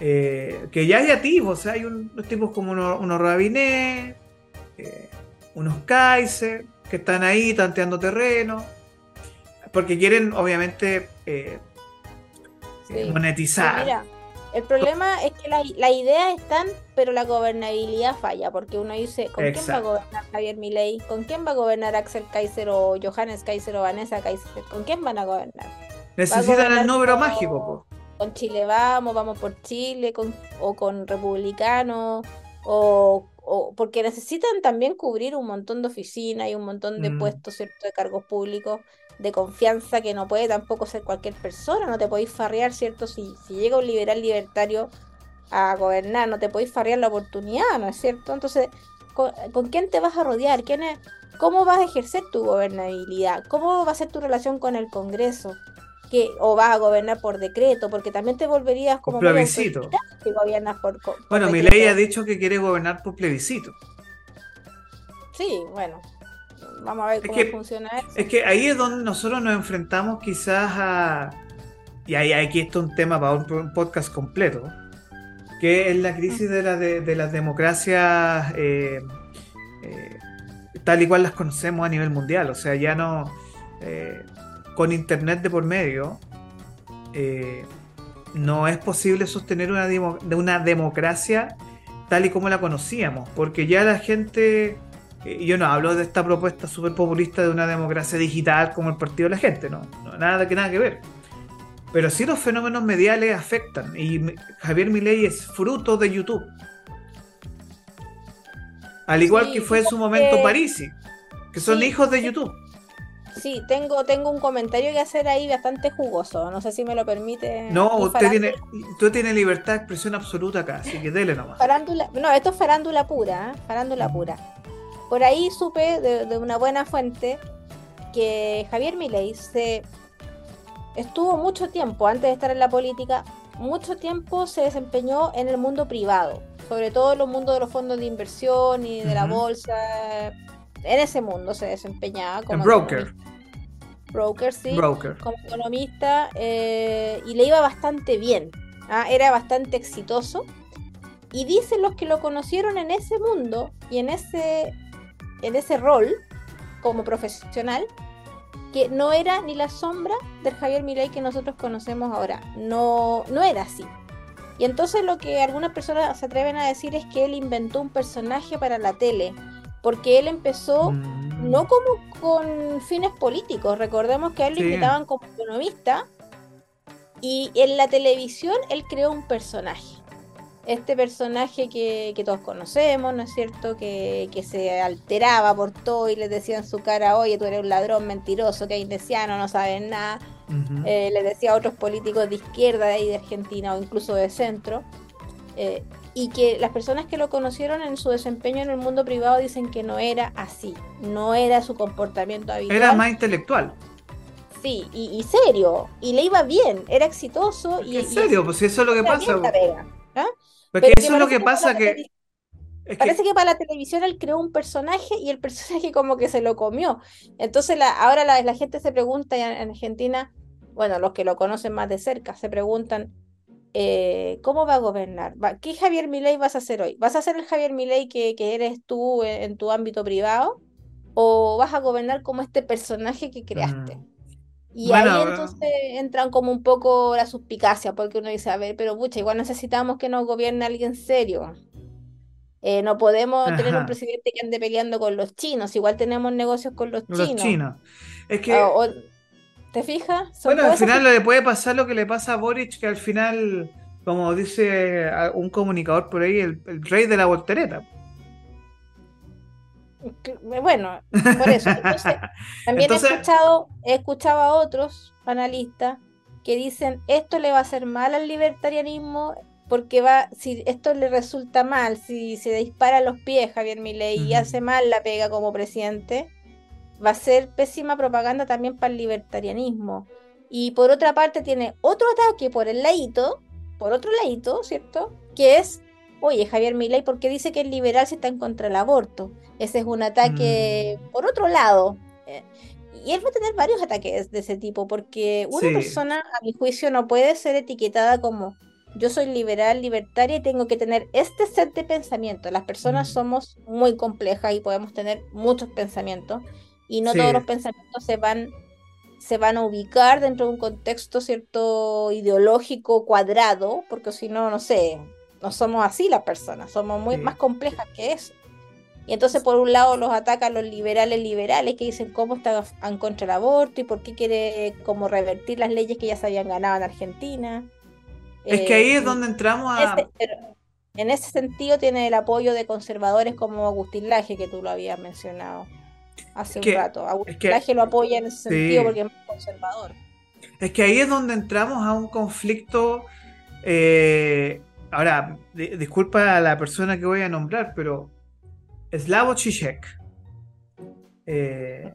Eh, que ya hay ativos, hay unos tipos como unos, unos Rabinet, eh, unos Kaiser, que están ahí tanteando terreno, porque quieren obviamente eh, monetizar. Mira, el problema es que las la ideas están, pero la gobernabilidad falla, porque uno dice, ¿con quién va a gobernar Javier Milei? ¿Con quién va a gobernar Axel Kaiser o Johannes Kaiser o Vanessa Kaiser? ¿Con quién van a gobernar? Necesitan el número mágico, con Chile Vamos, Vamos por Chile, con, o con republicanos, o, porque necesitan también cubrir un montón de oficinas y un montón de mm. puestos, ¿cierto?, de cargos públicos de confianza que no puede tampoco ser cualquier persona, no te podéis farrear, ¿cierto? Si, si llega un liberal libertario a gobernar, no te podéis farrear la oportunidad, ¿no es cierto? Entonces, ¿con, ¿con, quién te vas a rodear? ¿Quién es, ¿Cómo vas a ejercer tu gobernabilidad? ¿Cómo va a ser tu relación con el Congreso? Que o vas a gobernar por decreto, porque también te volverías como plebiscito. Si gobiernas por, bueno, mi ley ha dicho que quiere gobernar por plebiscito. Sí, bueno. Vamos a ver cómo funciona eso. Es que ahí es donde nosotros nos enfrentamos quizás a y ahí aquí está un tema para un podcast completo, que es la crisis de, la, de, las democracias eh, eh, tal y cual las conocemos a nivel mundial. O sea, ya no... Eh, con Internet de por medio, eh, no es posible sostener una, una democracia tal y como la conocíamos, porque ya la gente, eh, yo no hablo de esta propuesta súper populista de una democracia digital como el partido de la gente, no, nada que nada que ver. Pero sí los fenómenos mediales afectan y Javier Milei es fruto de YouTube. Al igual que fue en su momento Parisi, que son hijos de YouTube. Sí, tengo, tengo un comentario que hacer ahí bastante jugoso. No sé si me lo permite. No, usted tiene, usted tiene libertad de expresión absoluta acá, así que dele nomás. Farándula, no, esto es farándula pura, ¿eh? farándula pura. Por ahí supe de, una buena fuente que Javier Milei se estuvo mucho tiempo, antes de estar en la política, mucho tiempo se desempeñó en el mundo privado, sobre todo en los mundos de los fondos de inversión y de la bolsa, en ese mundo se desempeñaba como broker. Broker, sí. Broker. Como economista eh, y le iba bastante bien. ¿ah? Era bastante exitoso. Y dicen los que lo conocieron en ese mundo y en ese, en ese rol como profesional que no era ni la sombra del Javier Milei que nosotros conocemos ahora. No, no era así. Y entonces lo que algunas personas se atreven a decir es que él inventó un personaje para la tele porque él empezó mm. no como con fines políticos, recordemos que a él lo invitaban como economista y en la televisión él creó un personaje. Este personaje que, todos conocemos, ¿no es cierto? Que, se alteraba por todo y le decía en su cara, oye, tú eres un ladrón mentiroso, keynesiano, no sabes nada. Eh, le decía a otros políticos de izquierda de ahí de Argentina o incluso de centro. Eh, y que las personas que lo conocieron en su desempeño en el mundo privado dicen que no era así, no era su comportamiento habitual. Era más intelectual. Sí, y, serio, y le iba bien, era exitoso. Y, en serio, pues eso es lo que pasa. ¿ah? Porque eso es lo que pasa que... Parece que... para la televisión él creó un personaje y el *laughs* personaje como que se lo comió. Entonces la, ahora la, la gente se pregunta en Argentina, bueno, los que lo conocen más de cerca, se preguntan, eh, ¿cómo va a gobernar? ¿Qué Javier Milei vas a hacer hoy? ¿Vas a ser el Javier Milei que, que eres tú en, tu ámbito privado? ¿O vas a gobernar como este personaje que creaste? Mm. Y ahí entonces entran como un poco la suspicacia, porque uno dice, a ver, pero pucha, igual necesitamos que nos gobierne alguien serio. Eh, no podemos tener un presidente que ande peleando con los chinos, igual tenemos negocios con los, chinos. Es que... ¿Te fijas? bueno, al final le puede pasar lo que le pasa a Boric, que al final, como dice un comunicador por ahí, el, rey de la voltereta. Bueno, por eso. *laughs* también he escuchado, he escuchado a otros analistas que dicen esto le va a hacer mal al libertarianismo porque va, si esto le resulta mal, si se dispara a los pies Javier Milei y hace mal la pega como presidente, va a ser pésima propaganda también para el libertarianismo. Y por otra parte tiene otro ataque por el ladito, por otro ladito, ¿cierto? Que es, oye, Javier Milei, ¿por qué dice que el liberal se está en contra del aborto? Ese es un ataque mm. por otro lado. Eh, y él va a tener varios ataques de ese tipo, porque una persona, a mi juicio, no puede ser etiquetada como yo soy liberal, libertaria y tengo que tener este set de pensamientos. Las personas mm. somos muy complejas y podemos tener muchos pensamientos y no todos los pensamientos se van se van a ubicar dentro de un contexto cierto ideológico cuadrado, porque si no, no sé, no somos así las personas, somos muy más complejas que eso. Y entonces por un lado los atacan los liberales liberales que dicen cómo están en contra del aborto y por qué quiere como revertir las leyes que ya se habían ganado en Argentina. Es que ahí es eh, donde entramos a... en ese sentido tiene el apoyo de conservadores como Agustín Laje, que tú lo habías mencionado hace un rato. Agustín lo apoya en ese sentido porque es muy conservador. Es que ahí es donde entramos a un conflicto. Eh, ahora, disculpa a la persona que voy a nombrar, pero Slavo Zizek eh,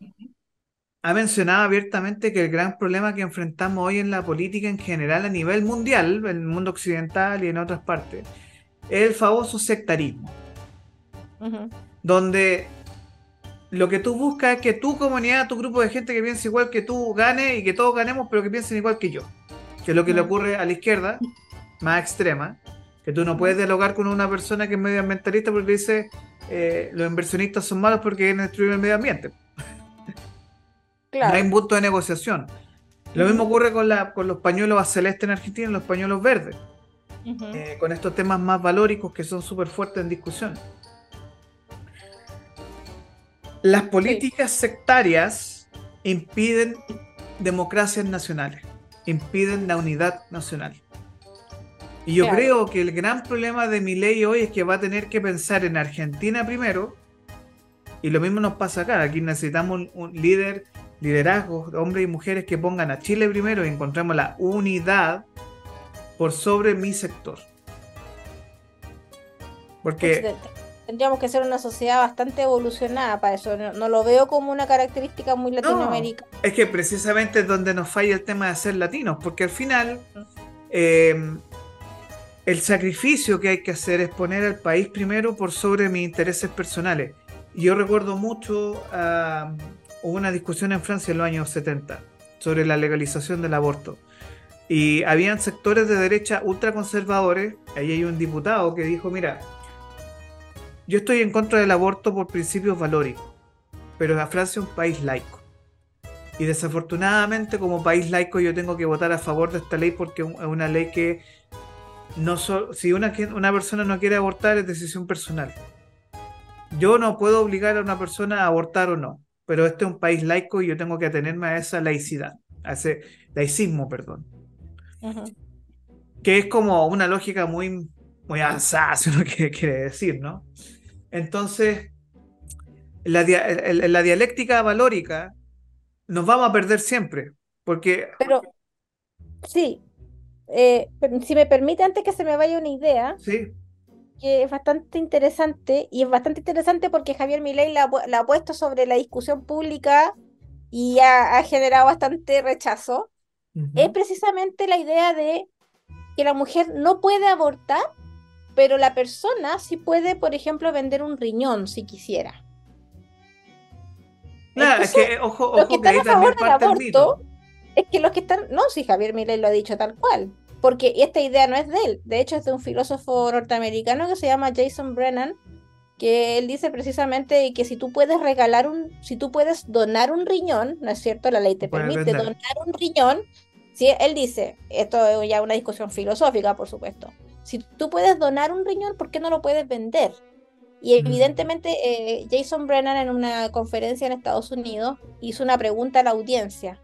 ha mencionado abiertamente que el gran problema que enfrentamos hoy en la política en general a nivel mundial, en el mundo occidental y en otras partes, es el famoso sectarismo. Donde lo que tú buscas es que tu comunidad, tu grupo de gente que piense igual que tú gane y que todos ganemos, pero que piensen igual que yo. Que es lo que le ocurre a la izquierda, más extrema, que tú no puedes dialogar con una persona que es medioambientalista porque dice eh, los inversionistas son malos porque quieren destruir el medio ambiente. No hay un punto de negociación. Lo mismo ocurre con, la, con los pañuelos celestes en Argentina y los pañuelos verdes. Eh, con estos temas más valóricos que son súper fuertes en discusión. Las políticas sectarias impiden democracias nacionales, impiden la unidad nacional. Y yo creo que el gran problema de mi ley hoy es que va a tener que pensar en Argentina primero, y lo mismo nos pasa acá. Aquí necesitamos un, líder, liderazgo, hombres y mujeres que pongan a Chile primero y encontremos la unidad por sobre mi sector. Porque tendríamos que ser una sociedad bastante evolucionada para eso. No, lo veo como una característica muy latinoamericana. es que precisamente es donde nos falla el tema de ser latinos, porque al final eh, el sacrificio que hay que hacer es poner al país primero por sobre mis intereses personales. Yo recuerdo mucho, uh, una discusión en Francia en los años 70 sobre la legalización del aborto. Y habían sectores de derecha ultraconservadores, ahí hay un diputado que dijo, mira, yo estoy en contra del aborto por principios valóricos, pero la Francia es un país laico. Y desafortunadamente como país laico yo tengo que votar a favor de esta ley porque es una ley que no si una, una persona no quiere abortar es decisión personal. Yo no puedo obligar a una persona a abortar o no, pero este es un país laico y yo tengo que atenerme a esa laicidad, a ese laicismo, perdón. Que es como una lógica muy muy avanzada, *laughs* si uno quiere, decir, ¿no? Entonces, la, la dialéctica valórica nos vamos a perder siempre, porque... Pero, sí, eh, si me permite, antes que se me vaya una idea, sí. que es bastante interesante, y es bastante interesante porque Javier Milei la, ha puesto sobre la discusión pública y ha, generado bastante rechazo, es precisamente la idea de que la mujer no puede abortar pero la persona sí puede, por ejemplo, vender un riñón si quisiera. Claro, es que, ojo, ojo, los que están a favor del aborto es que los que están, no, si Javier Milei lo ha dicho tal cual, porque esta idea no es de él, de hecho es de un filósofo norteamericano que se llama Jason Brennan, que él dice precisamente que si tú puedes regalar un, si tú puedes donar un riñón, ¿no es cierto? La ley te permite donar un riñón. Si él dice, esto es ya una discusión filosófica, por supuesto, si tú puedes donar un riñón, ¿por qué no lo puedes vender? Y evidentemente eh, Jason Brennan en una conferencia en Estados Unidos hizo una pregunta a la audiencia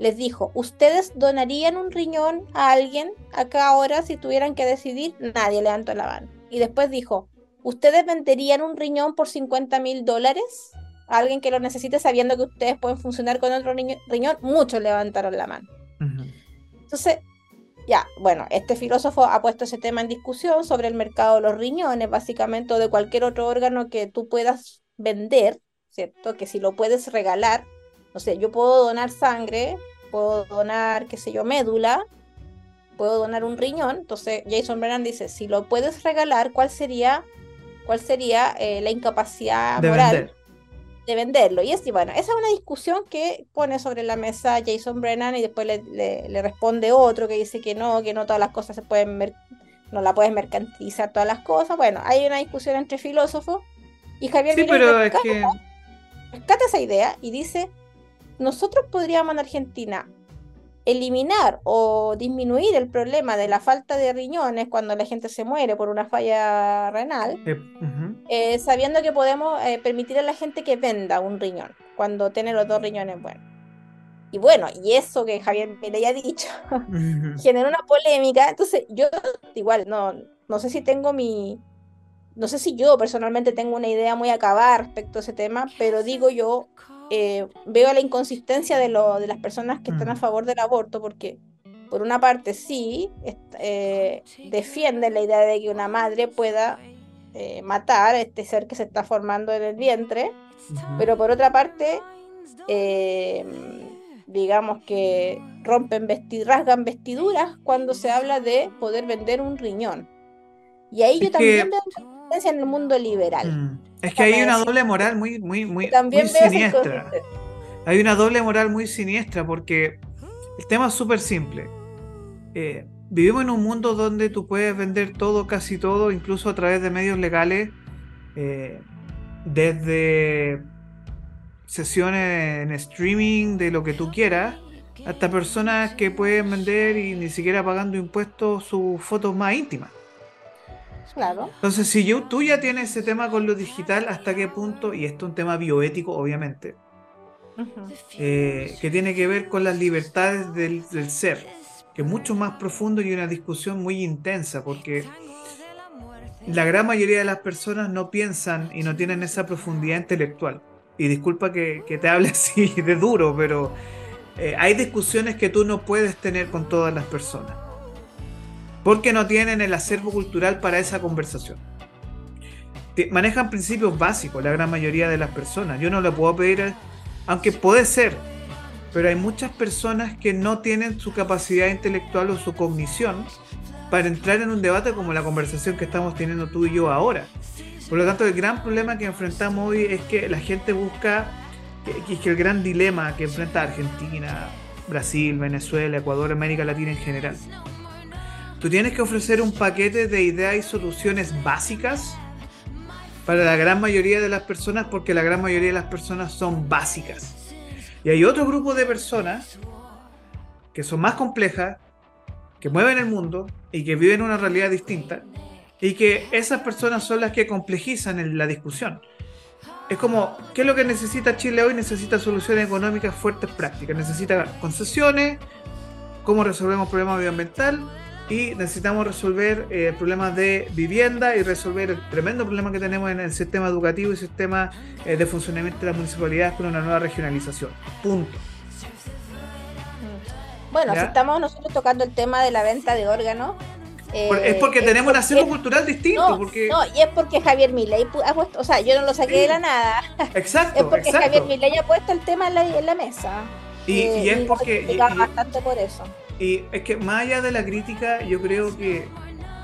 les dijo, ¿ustedes donarían un riñón a alguien acá ahora si tuvieran que decidir? Nadie levantó la mano. Y después dijo, ¿ustedes venderían un riñón por 50 mil dólares? A alguien que lo necesite sabiendo que ustedes pueden funcionar con otro riñón. Muchos levantaron la mano. Entonces, ya, bueno, este filósofo ha puesto ese tema en discusión sobre el mercado de los riñones, básicamente, o de cualquier otro órgano que tú puedas vender, ¿cierto? Que si lo puedes regalar, no sé, yo puedo donar sangre, puedo donar, qué sé yo, médula, puedo donar un riñón. Entonces Jason Brennan dice, si lo puedes regalar, ¿cuál sería, cuál sería eh, la incapacidad moral de venderlo? Y es, bueno, esa es una discusión que pone sobre la mesa Jason Brennan y después le, responde otro que dice que no, que no todas las cosas se pueden no la puedes mercantilizar todas las cosas. Bueno, hay una discusión entre filósofos y Javier sí, pero es que... rescata esa idea y dice nosotros podríamos en Argentina eliminar o disminuir el problema de la falta de riñones cuando la gente se muere por una falla renal, eh, sabiendo que podemos eh, permitir a la gente que venda un riñón cuando tiene los dos riñones buenos. Y bueno, y eso que Javier me le haya dicho *laughs* generó una polémica. Entonces, yo igual no, no sé si tengo mi. No sé si yo personalmente tengo una idea muy acabada respecto a ese tema, pero digo yo, eh, veo la inconsistencia de, lo, de las personas que están a mm. favor del aborto, porque por una parte sí eh, defienden la idea de que una madre pueda eh, matar a este ser que se está formando en el vientre, pero por otra parte, digamos que rompen rasgan vestiduras cuando se habla de poder vender un riñón. Y ahí yo también veo en el mundo liberal. Mm. Es que hay una doble moral muy, muy, muy, muy siniestra. Hay una doble moral muy siniestra porque el tema es súper simple. Eh, vivimos en un mundo donde tú puedes vender todo, casi todo, incluso a través de medios legales, eh, desde sesiones en streaming de lo que tú quieras, hasta personas que pueden vender y ni siquiera pagando impuestos sus fotos más íntimas. Claro. Entonces, si yo, tú ya tienes ese tema con lo digital, ¿hasta qué punto? Y esto es un tema bioético, obviamente, eh, que tiene que ver con las libertades del, ser, que es mucho más profundo y una discusión muy intensa, porque la gran mayoría de las personas no piensan y no tienen esa profundidad intelectual. Y disculpa que, te hable *laughs* así de duro, pero eh, hay discusiones que tú no puedes tener con todas las personas porque no tienen el acervo cultural para esa conversación. Manejan principios básicos la gran mayoría de las personas. Yo no le puedo pedir, aunque puede ser, pero hay muchas personas que no tienen su capacidad intelectual o su cognición para entrar en un debate como la conversación que estamos teniendo tú y yo ahora. Por lo tanto, el gran problema que enfrentamos hoy es que la gente busca, que, que el gran dilema que enfrenta Argentina, Brasil, Venezuela, Ecuador, América Latina en general, Tú tienes que ofrecer un paquete de ideas y soluciones básicas para la gran mayoría de las personas porque la gran mayoría de las personas son básicas. Y hay otro grupo de personas que son más complejas, que mueven el mundo y que viven una realidad distinta y que esas personas son las que complejizan la discusión. Es como, ¿qué es lo que necesita Chile hoy? Necesita soluciones económicas fuertes, prácticas. Necesita concesiones, cómo resolvemos problemas medioambientales y necesitamos resolver eh, problemas de vivienda y resolver el tremendo problema que tenemos en el sistema educativo y sistema eh, de funcionamiento de las municipalidades con una nueva regionalización. Punto. Mm. Bueno, si estamos nosotros tocando el tema de la venta de órganos. es eh, porque tenemos un acervo cultural distinto. No, porque... no, y es porque Javier Milei ha puesto, o sea, yo no lo saqué de la nada. *laughs* Exacto. es porque Javier Milei ha puesto el tema en la, en la mesa. Y, y es porque. Y, bastante por eso. Y es que más allá de la crítica, yo creo que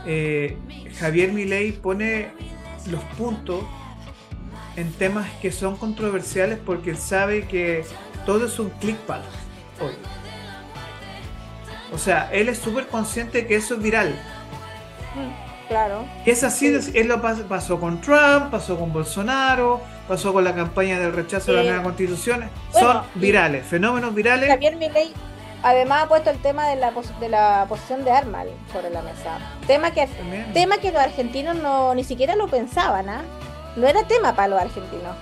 eh, Javier Milei pone los puntos en temas que son controversiales porque él sabe que todo es un clickbait hoy. O sea, él es súper consciente de que eso es viral. Mm, claro. es así, él lo pasó con Trump, pasó con Bolsonaro, pasó con la campaña del rechazo de la nueva constitución. son virales, fenómenos virales. Javier Milei Además ha puesto el tema de la, de la posición de armas sobre la mesa. Tema que, tema que los argentinos no ni siquiera lo pensaban, ¿ah? No era tema para los argentinos.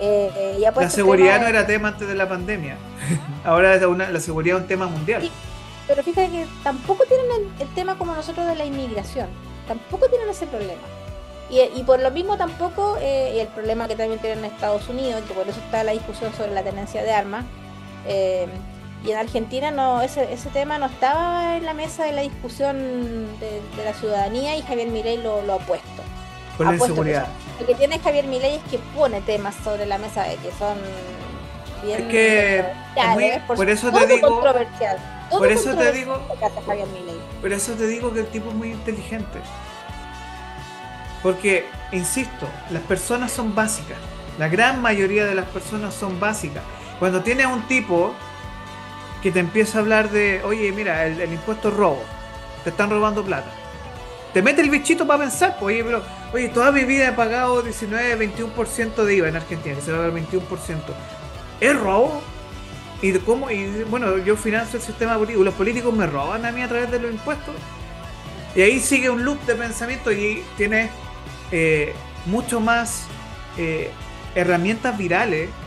Eh, la seguridad no era tema antes de la pandemia. *laughs* Ahora la seguridad es un tema mundial. pero fíjate que tampoco tienen el, tema como nosotros de la inmigración. Tampoco tienen ese problema. Y, por lo mismo tampoco eh, el problema que también tienen en Estados Unidos, que por eso está la discusión sobre la tenencia de armas. Eh, y en Argentina no ese, ese tema no estaba en la mesa de la discusión de, la ciudadanía y Javier Milei lo, lo ha puesto. Por la inseguridad. Lo que tiene Javier Milei es que pone temas sobre la mesa de que son bien es que por, eso te digo controversial. Por eso te digo por eso te digo que el tipo es muy inteligente porque insisto las personas son básicas la gran mayoría de las personas son básicas cuando tienes un tipo que te empieza a hablar de, oye, mira, el, impuesto es robo, te están robando plata. Te mete el bichito para pensar, pues, oye, pero, oye, toda mi vida he pagado 19, 21% de IVA en Argentina, que se va a ver 21%. ¿Es robo? ¿Y cómo? Y bueno, yo financio el sistema político, los políticos me roban a mí a través de los impuestos. Y ahí sigue un loop de pensamiento y tiene eh, mucho más eh, herramientas virales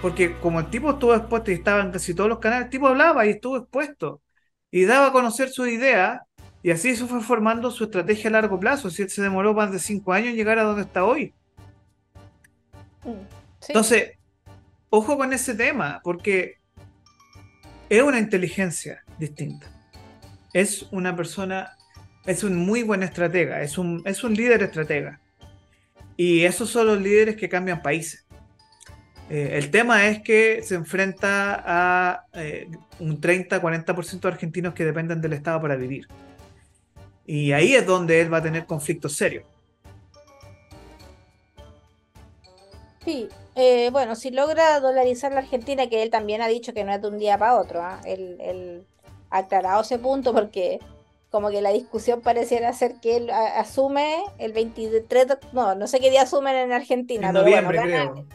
porque como el tipo estuvo expuesto y estaba en casi todos los canales, el tipo hablaba y estuvo expuesto. Y daba a conocer su idea. Y así se fue formando su estrategia a largo plazo. Si él se demoró más de cinco años en llegar a donde está hoy. Mm, Entonces, ojo con ese tema, porque es una inteligencia distinta. Es una persona, es un muy buen estratega, es un, es un líder estratega. Y esos son los líderes que cambian países. Eh, el tema es que se enfrenta a eh, un 30-40% de argentinos que dependen del Estado para vivir. Y ahí es donde él va a tener conflictos serios. Sí, eh, bueno, si logra dolarizar la Argentina, que él también ha dicho que no es de un día para otro, ¿ah? él, ha aclarado ese punto porque como que la discusión pareciera ser que él asume el 23, no, no sé qué día asumen en Argentina. En noviembre, creo.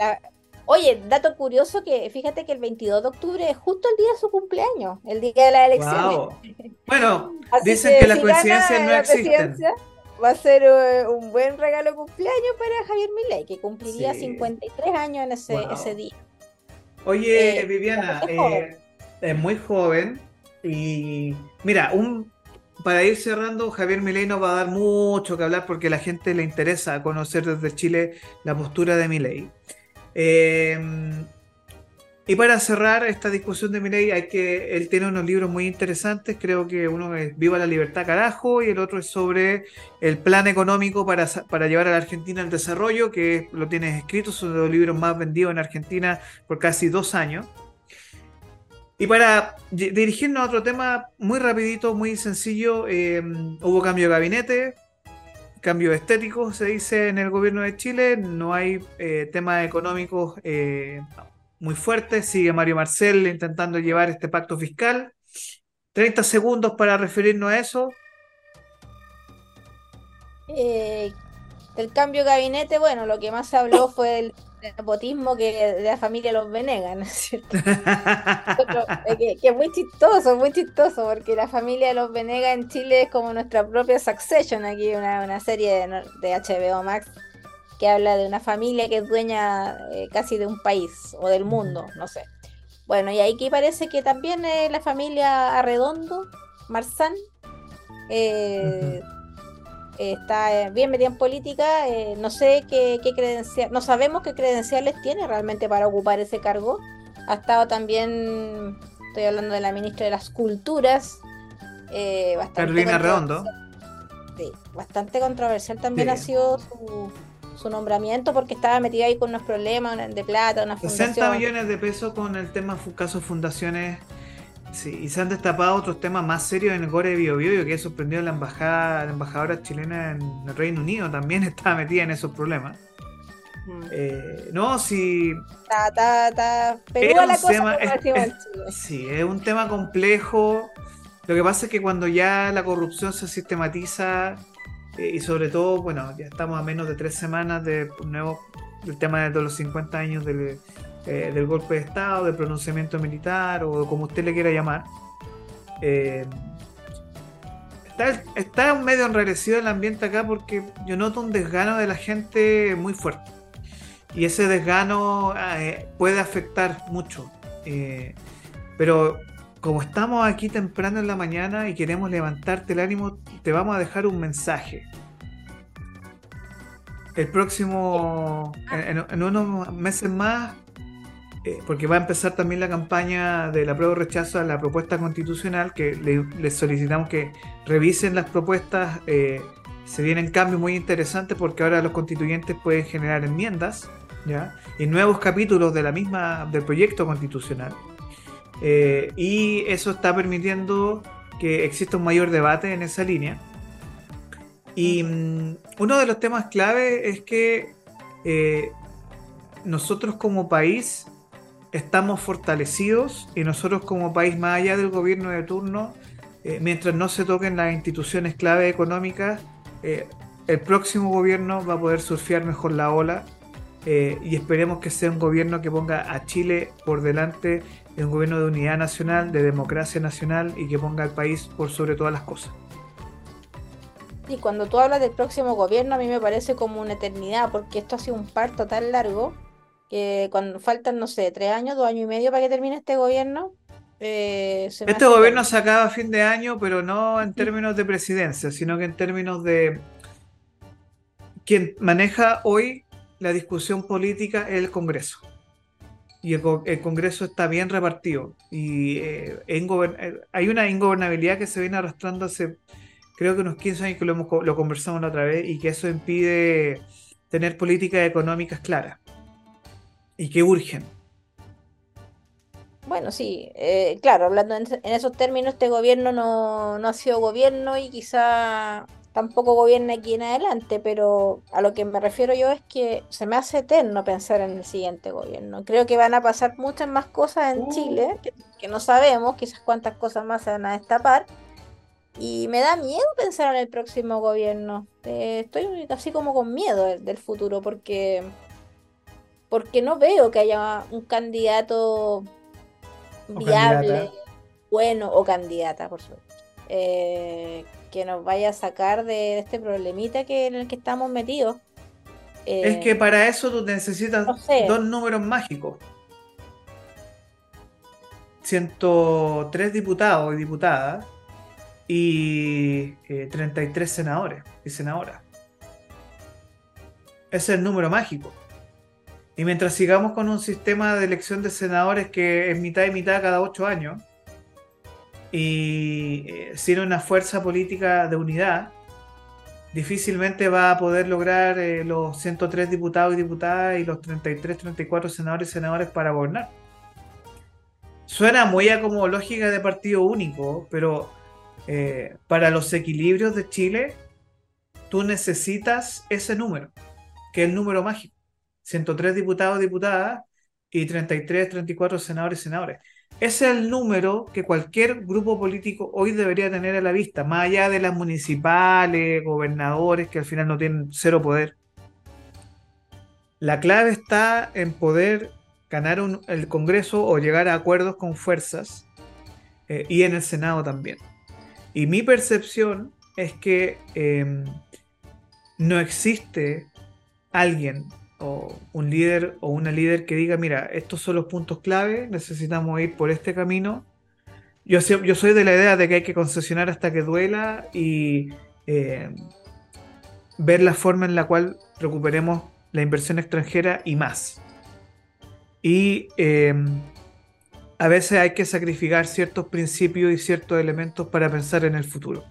Oye, dato curioso que fíjate que el 22 de octubre es justo el día de su cumpleaños, el día de la elección. *laughs* Bueno, dicen que, las coincidencias no existen. Va a ser eh, un buen regalo de cumpleaños para Javier Milei, que cumpliría 53 años en ese, ese día. Oye, eh, Viviana, eh, es muy joven y mira, un para ir cerrando, Javier Milei nos va a dar mucho que hablar porque a la gente le interesa conocer desde Chile la postura de Milei. Y para cerrar esta discusión de Milei, hay que él tiene unos libros muy interesantes. Creo que uno es Viva la libertad, carajo, y el otro es sobre el plan económico para, para llevar a la Argentina al desarrollo, que lo tienes escrito, son los libros más vendidos en Argentina por casi dos años. Y para dirigirnos a otro tema muy rapidito, muy sencillo, eh, hubo cambio de gabinete, cambio estético, se dice en el gobierno de Chile, no hay eh, temas económicos eh, muy fuertes, sigue Mario Marcel intentando llevar este pacto fiscal. 30 segundos para referirnos a eso. Eh, el cambio de gabinete, bueno, lo que más se habló fue el nepotismo que de la familia los Venegas, ¿no es cierto? *laughs* que, es muy chistoso, muy chistoso, porque la familia de los Venegas en Chile es como nuestra propia Succession, aquí una, serie de, HBO Max que habla de una familia que es dueña eh, casi de un país o del mundo, no sé. Bueno, y ahí que parece que también la familia Arredondo, Marzán, eh, está eh, bien metida en política, eh, no sé qué, qué no sabemos qué credenciales tiene realmente para ocupar ese cargo. Ha estado también, estoy hablando de la ministra de las Culturas, eh, Carolina Redondo. Sí, bastante controversial también ha sido su, su, nombramiento porque estaba metida ahí con unos problemas de plata, una 60 millones de pesos con el tema caso fundaciones Sí, y se han destapado otros temas más serios en el Gore de Bio, Bio que sorprendido la embajada, la embajadora chilena en el Reino Unido también *laughs* estaba metida en esos problemas. Mm. Eh, no, si. Ta, ta, la cosa Sí, es un tema complejo. Lo que pasa es que cuando ya la corrupción se sistematiza, eh, y sobre todo, bueno, ya estamos a menos de tres semanas de nuevo el tema de los 50 años del eh, del golpe de Estado, del pronunciamiento militar o como usted le quiera llamar. Eh, está, está medio enrarecido el ambiente acá porque yo noto un desgano de la gente muy fuerte. y ese desgano eh, puede afectar mucho. pero como estamos aquí temprano en la mañana y queremos levantarte el ánimo, te vamos a dejar un mensaje. El próximo, en, unos meses más, eh, porque va a empezar también la campaña de la prueba o rechazo a la propuesta constitucional, que les solicitamos que revisen las propuestas. Eh, se vienen cambios muy interesantes porque ahora los constituyentes pueden generar enmiendas y nuevos capítulos de la misma, del proyecto constitucional. Eh, y eso está permitiendo que exista un mayor debate en esa línea. Y mm, uno de los temas clave es que eh, nosotros como país estamos fortalecidos y nosotros como país, más allá del gobierno de turno, eh, mientras no se toquen las instituciones clave económicas, el próximo gobierno va a poder surfear mejor la ola y esperemos que sea un gobierno que ponga a Chile por delante de un gobierno de unidad nacional, de democracia nacional y que ponga al país por sobre todas las cosas. Y cuando tú hablas del próximo gobierno, a mí me parece como una eternidad, porque esto ha sido un parto tan largo que cuando faltan, no sé, tres años, dos años y medio para que termine este gobierno. Eh, este gobierno se acaba a fin de año, pero no en términos de presidencia, sino que en términos de quien maneja hoy la discusión política es el Congreso y el, Congreso está bien repartido. Y eh, eh, hay una ingobernabilidad que se viene arrastrando hace, creo que unos 15 años que lo, hemos, lo conversamos la otra vez, y que eso impide tener políticas económicas claras y que urgen. Bueno, sí, eh, claro, hablando en, esos términos, este gobierno no, no ha sido gobierno y quizá tampoco gobierna aquí en adelante, pero a lo que me refiero yo es que se me hace eterno pensar en el siguiente gobierno. Creo que van a pasar muchas más cosas en uh. Chile que, no sabemos, quizás cuántas cosas más se van a destapar. Y me da miedo pensar en el próximo gobierno. Eh, estoy así como con miedo del, futuro porque, porque no veo que haya un candidato viable, bueno, o candidata, por supuesto. Eh, que nos vaya a sacar de este problemita que, en el que estamos metidos. es que para eso tú necesitas dos números mágicos. 103 diputados y diputadas y 33 eh, senadores y senadoras. Ese es el número mágico. Y mientras sigamos con un sistema de elección de senadores que es mitad y mitad cada ocho años, y eh, sin una fuerza política de unidad, difícilmente va a poder lograr eh, los 103 diputados y diputadas y los 33, 34 senadores y senadores para gobernar. Suena muy a como lógica de partido único, pero eh, para los equilibrios de Chile, tú necesitas ese número, que es el número mágico. 103 diputados y diputadas y 33, 34 senadores y senadores. Ese es el número que cualquier grupo político hoy debería tener a la vista, más allá de las municipales, gobernadores, que al final no tienen cero poder. La clave está en poder ganar el Congreso o llegar a acuerdos con fuerzas eh, y en el Senado también. Y mi percepción es que em, no existe alguien o un líder o una líder que diga, mira, estos son los puntos clave, necesitamos ir por este camino. Yo, yo soy de la idea de que hay que concesionar hasta que duela y eh, ver la forma en la cual recuperemos la inversión extranjera y más. Y em, a veces hay que sacrificar ciertos principios y ciertos elementos para pensar en el futuro.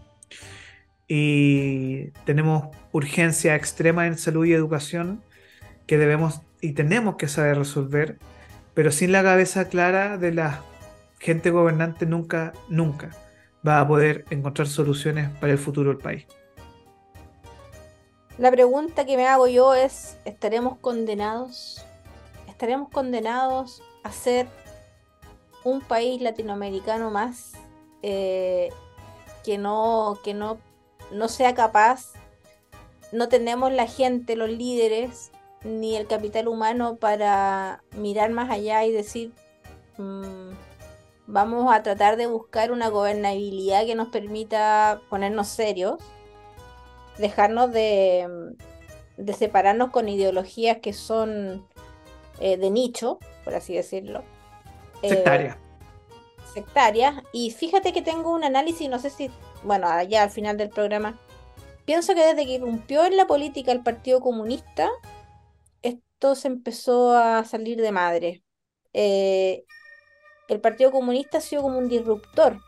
Y tenemos urgencia extrema en salud y educación que debemos y tenemos que saber resolver, pero sin la cabeza clara de la gente gobernante nunca, nunca va a poder encontrar soluciones para el futuro del país. La pregunta que me hago yo es, ¿estaremos condenados? ¿Estaremos condenados a ser un país latinoamericano más eh, que, no, que no, no sea capaz? No tenemos la gente, los líderes, ni el capital humano para mirar más allá y decir, mm, vamos a tratar de buscar una gobernabilidad que nos permita ponernos serios, dejarnos de, de separarnos con ideologías que son eh, de nicho, por así decirlo. Sectaria. sectaria. Y fíjate que tengo un análisis, no sé si, bueno, ya al final del programa, pienso que desde que irrumpió en la política el Partido Comunista, esto se empezó a salir de madre. el Partido Comunista ha sido como un disruptor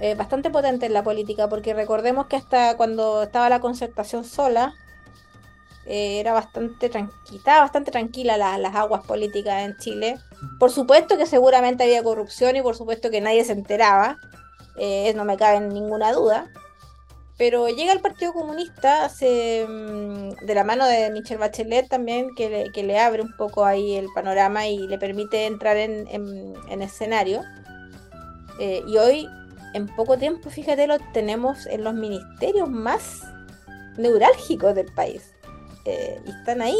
eh, bastante potente en la política, porque recordemos que hasta cuando estaba la concertación sola, eh, era bastante tranquila, bastante tranquila las aguas políticas en Chile. Por supuesto que seguramente había corrupción y por supuesto que nadie se enteraba, eh, no me cabe ninguna duda. Pero llega el Partido Comunista mm, de la mano de Michelle Bachelet también, que le, abre un poco ahí el panorama y le permite entrar en, en escenario. y hoy en poco tiempo, fíjate, lo tenemos en los ministerios más neurálgicos del país. Eh, y están ahí.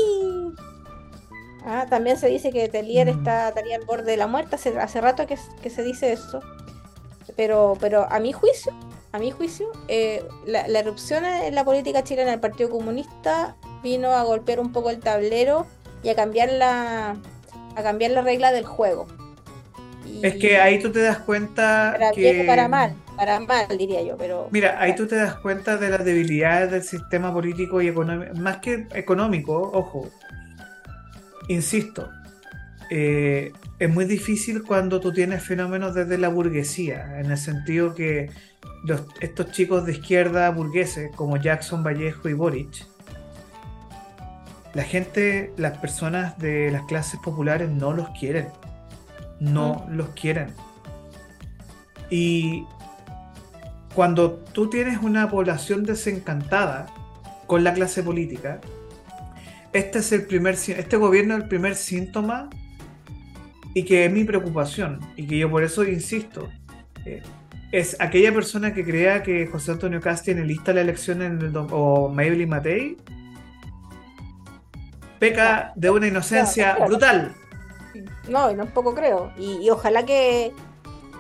Ah, también se dice que Telier mm. está, estaría al borde de la muerte. Hace, hace rato que, se dice eso. Pero, pero a mi juicio, a mi juicio, eh, la, la, erupción en la política chilena del Partido Comunista vino a golpear un poco el tablero y a cambiar la, a cambiar la regla del juego. Es que ahí tú te das cuenta para que... para mal, para mal diría yo, pero... Mira, ahí tú te das cuenta de las debilidades del sistema político y económico, más que económico, ojo, insisto, eh, es muy difícil cuando tú tienes fenómenos desde la burguesía, en el sentido que estos chicos de izquierda burgueses, como Jackson, Vallejo y Boric, la gente, las personas de las clases populares no los quieren no los quieren. Y cuando tú tienes una población desencantada con la clase política, este es el primer este gobierno es el primer síntoma y que es mi preocupación y que yo por eso insisto. Eh, es aquella persona que crea que José Antonio Cast tiene lista la elección en el, o Maybelline Matei peca de una inocencia brutal. No, no poco creo. Y, ojalá que,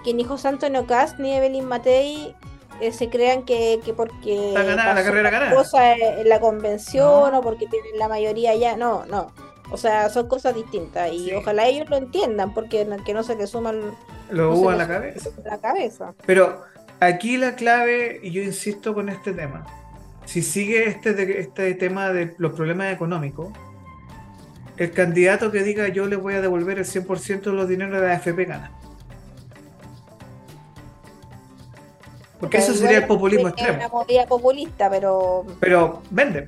que ni José Antonio Cast ni Evelyn Matei eh, se crean que, que porque la carrera cosa en la convención o porque tienen la mayoría ya. No, no. O sea, son cosas distintas y ojalá ellos lo entiendan porque que no se les suman lo no a la cabeza. la cabeza. Pero aquí la clave, y yo insisto con este tema, si sigue este, este tema de los problemas económicos, el candidato que diga yo le voy a devolver el 100% de los dineros de la AFP gana. Porque eso sería el populismo extremo. Es una populista, pero. Pero vende.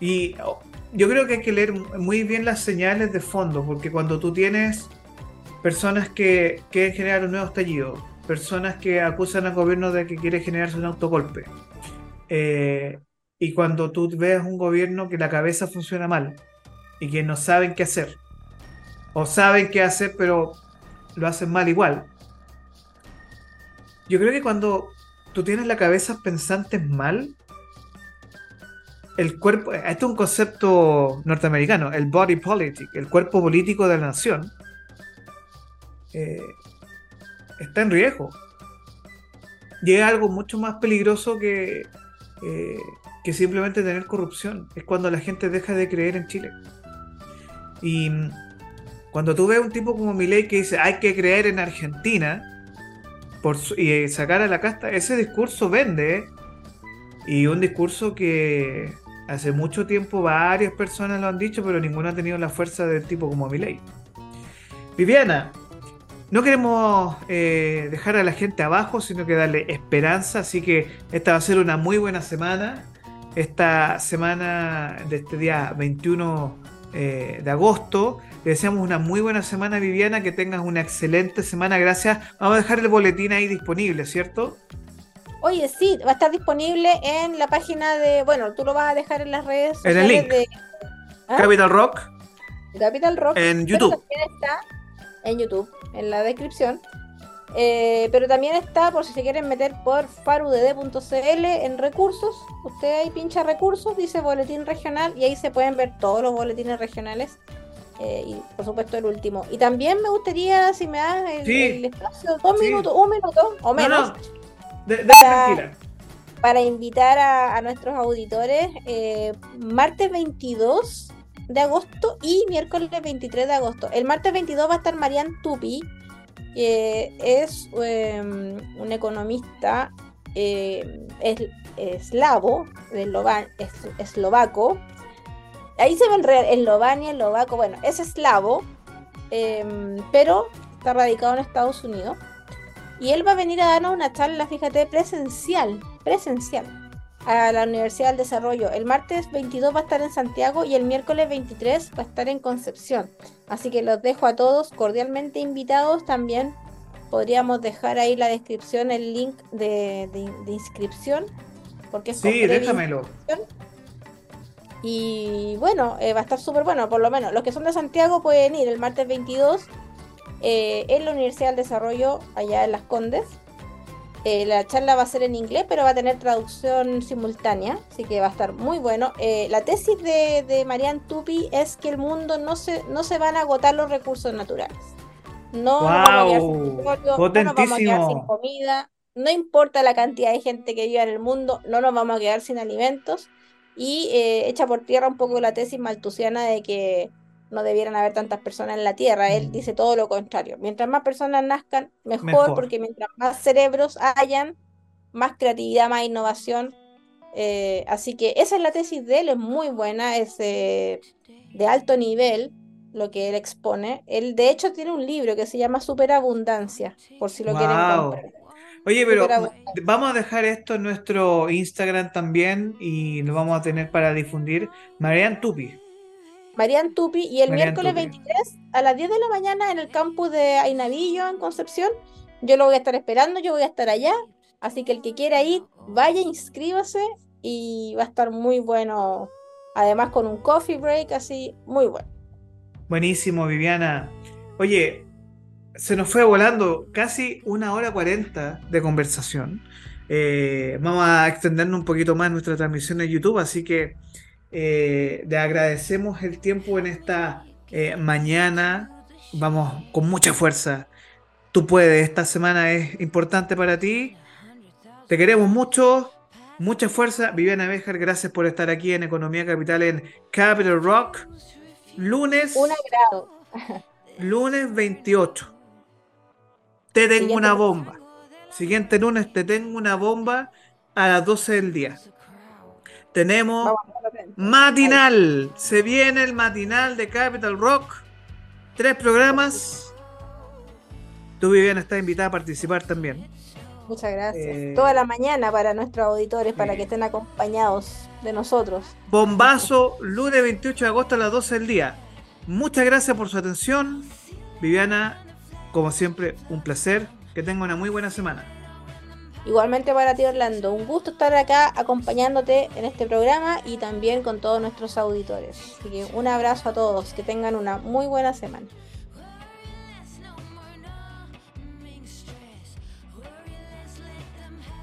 Y yo creo que hay que leer muy bien las señales de fondo, porque cuando tú tienes personas que quieren generar un nuevo estallido, personas que acusan al gobierno de que quiere generarse un autogolpe, eh, y cuando tú ves un gobierno que la cabeza funciona mal y que no saben qué hacer, o saben qué hacer pero lo hacen mal igual. Yo creo que cuando tú tienes la cabeza pensante mal, el cuerpo, esto es un concepto norteamericano, el body politic, el cuerpo político de la nación, eh, está en riesgo. Y es algo mucho más peligroso que, eh, que simplemente tener corrupción. Es cuando la gente deja de creer en Chile. Y cuando tú ves un tipo como Milei que dice hay que creer en Argentina por y sacar a la casta, ese discurso vende. Y un discurso que hace mucho tiempo varias personas lo han dicho, pero ninguno ha tenido la fuerza del tipo como Milei. Viviana, no queremos eh, dejar a la gente abajo, sino que darle esperanza, así que esta va a ser una muy buena semana esta semana de este día 21 eh, de agosto. Le deseamos una muy buena semana, Viviana, que tengas una excelente semana. Gracias. Vamos a dejar el boletín ahí disponible, ¿cierto? Oye, sí, va a estar disponible en la página de. Bueno, tú lo vas a dejar en las redes en el link. de. ¿Ah? Capital Rock. Capital Rock. En YouTube. está en YouTube, en la descripción. Eh, pero también está, por si se quieren meter por farudd.cl en recursos. Usted ahí pincha recursos, dice boletín regional y ahí se pueden ver todos los boletines regionales. Eh, y por supuesto el último. Y también me gustaría, si me das el, espacio, dos minutos, un minuto o menos. Para, invitar a, nuestros auditores, eh, martes 22 de agosto y miércoles 23 de agosto. El martes 22 va a estar Marian Tupi, que es em, un economista eh, es, eslavo, es, eslovaco. Ahí se ve el real, Eslovania, eslovaco, bueno, es eslavo, em, pero está radicado en Estados Unidos. Y él va a venir a darnos una charla, fíjate, presencial, presencial, a la Universidad del Desarrollo. El martes 22 va a estar en Santiago y el miércoles 23 va a estar en Concepción. Así que los dejo a todos cordialmente invitados. También podríamos dejar ahí la descripción, el link de, inscripción. Porque es sí, déjamelo. Y bueno, eh, va a estar súper bueno, por lo menos. Los que son de Santiago pueden ir el martes 22 eh, en la Universidad del Desarrollo, allá en Las Condes. Eh, la charla va a ser en inglés, pero va a tener traducción simultánea, así que va a estar muy bueno. Eh, la tesis de, de Marianne Tupi es que el mundo no se, no se van a agotar los recursos naturales. No, vamos a quedar sin no nos vamos a quedar sin comida, no importa la cantidad de gente que viva en el mundo, no nos vamos a quedar sin alimentos. Y echa por tierra un poco la tesis maltusiana de que no debieran haber tantas personas en la Tierra. Él mm. dice todo lo contrario. Mientras más personas nazcan, mejor, porque mientras más cerebros hayan, más creatividad, más innovación. Eh, así que esa es la tesis de él, es muy buena, es de alto nivel lo que él expone. Él de hecho tiene un libro que se llama Superabundancia, por si lo quieren comprar. Oye, pero vamos a dejar esto en nuestro Instagram también y lo vamos a tener para difundir. Marian Tupi, Marian Tupi, y el miércoles 23 a las 10 de la mañana en el campus de Ainavillo, en Concepción. Yo lo voy a estar esperando, yo voy a estar allá. Así que el que quiera ir, vaya, inscríbase y va a estar muy bueno. Además con un coffee break, así, muy bueno. Buenísimo, Viviana. Oye, se nos fue volando casi una hora cuarenta de conversación. Eh, vamos a extendernos un poquito más nuestra transmisión en YouTube, así que eh, le agradecemos el tiempo en esta eh, mañana. Vamos con mucha fuerza. Tú puedes, esta semana es importante para ti. Te queremos mucho. Mucha fuerza. Viviana Bejar, gracias por estar aquí en Economía Capital en Capital Rock. Lunes. Un agrado. lunes 28. Te tengo una bomba. Siguiente lunes te tengo una bomba a las 12 del día. Tenemos matinal. Se viene el matinal de Capital Rock. Tres programas. Tú, Viviana, estás invitada a participar también. Muchas gracias. Eh, Toda la mañana para nuestros auditores, para que estén acompañados de nosotros. Bombazo, lunes 28 de agosto a las 12 del día. Muchas gracias por su atención. Viviana, como siempre, un placer. Que tenga una muy buena semana. Igualmente para ti Orlando, un gusto estar acá acompañándote en este programa y también con todos nuestros auditores. Así que un abrazo a todos, que tengan una muy buena semana.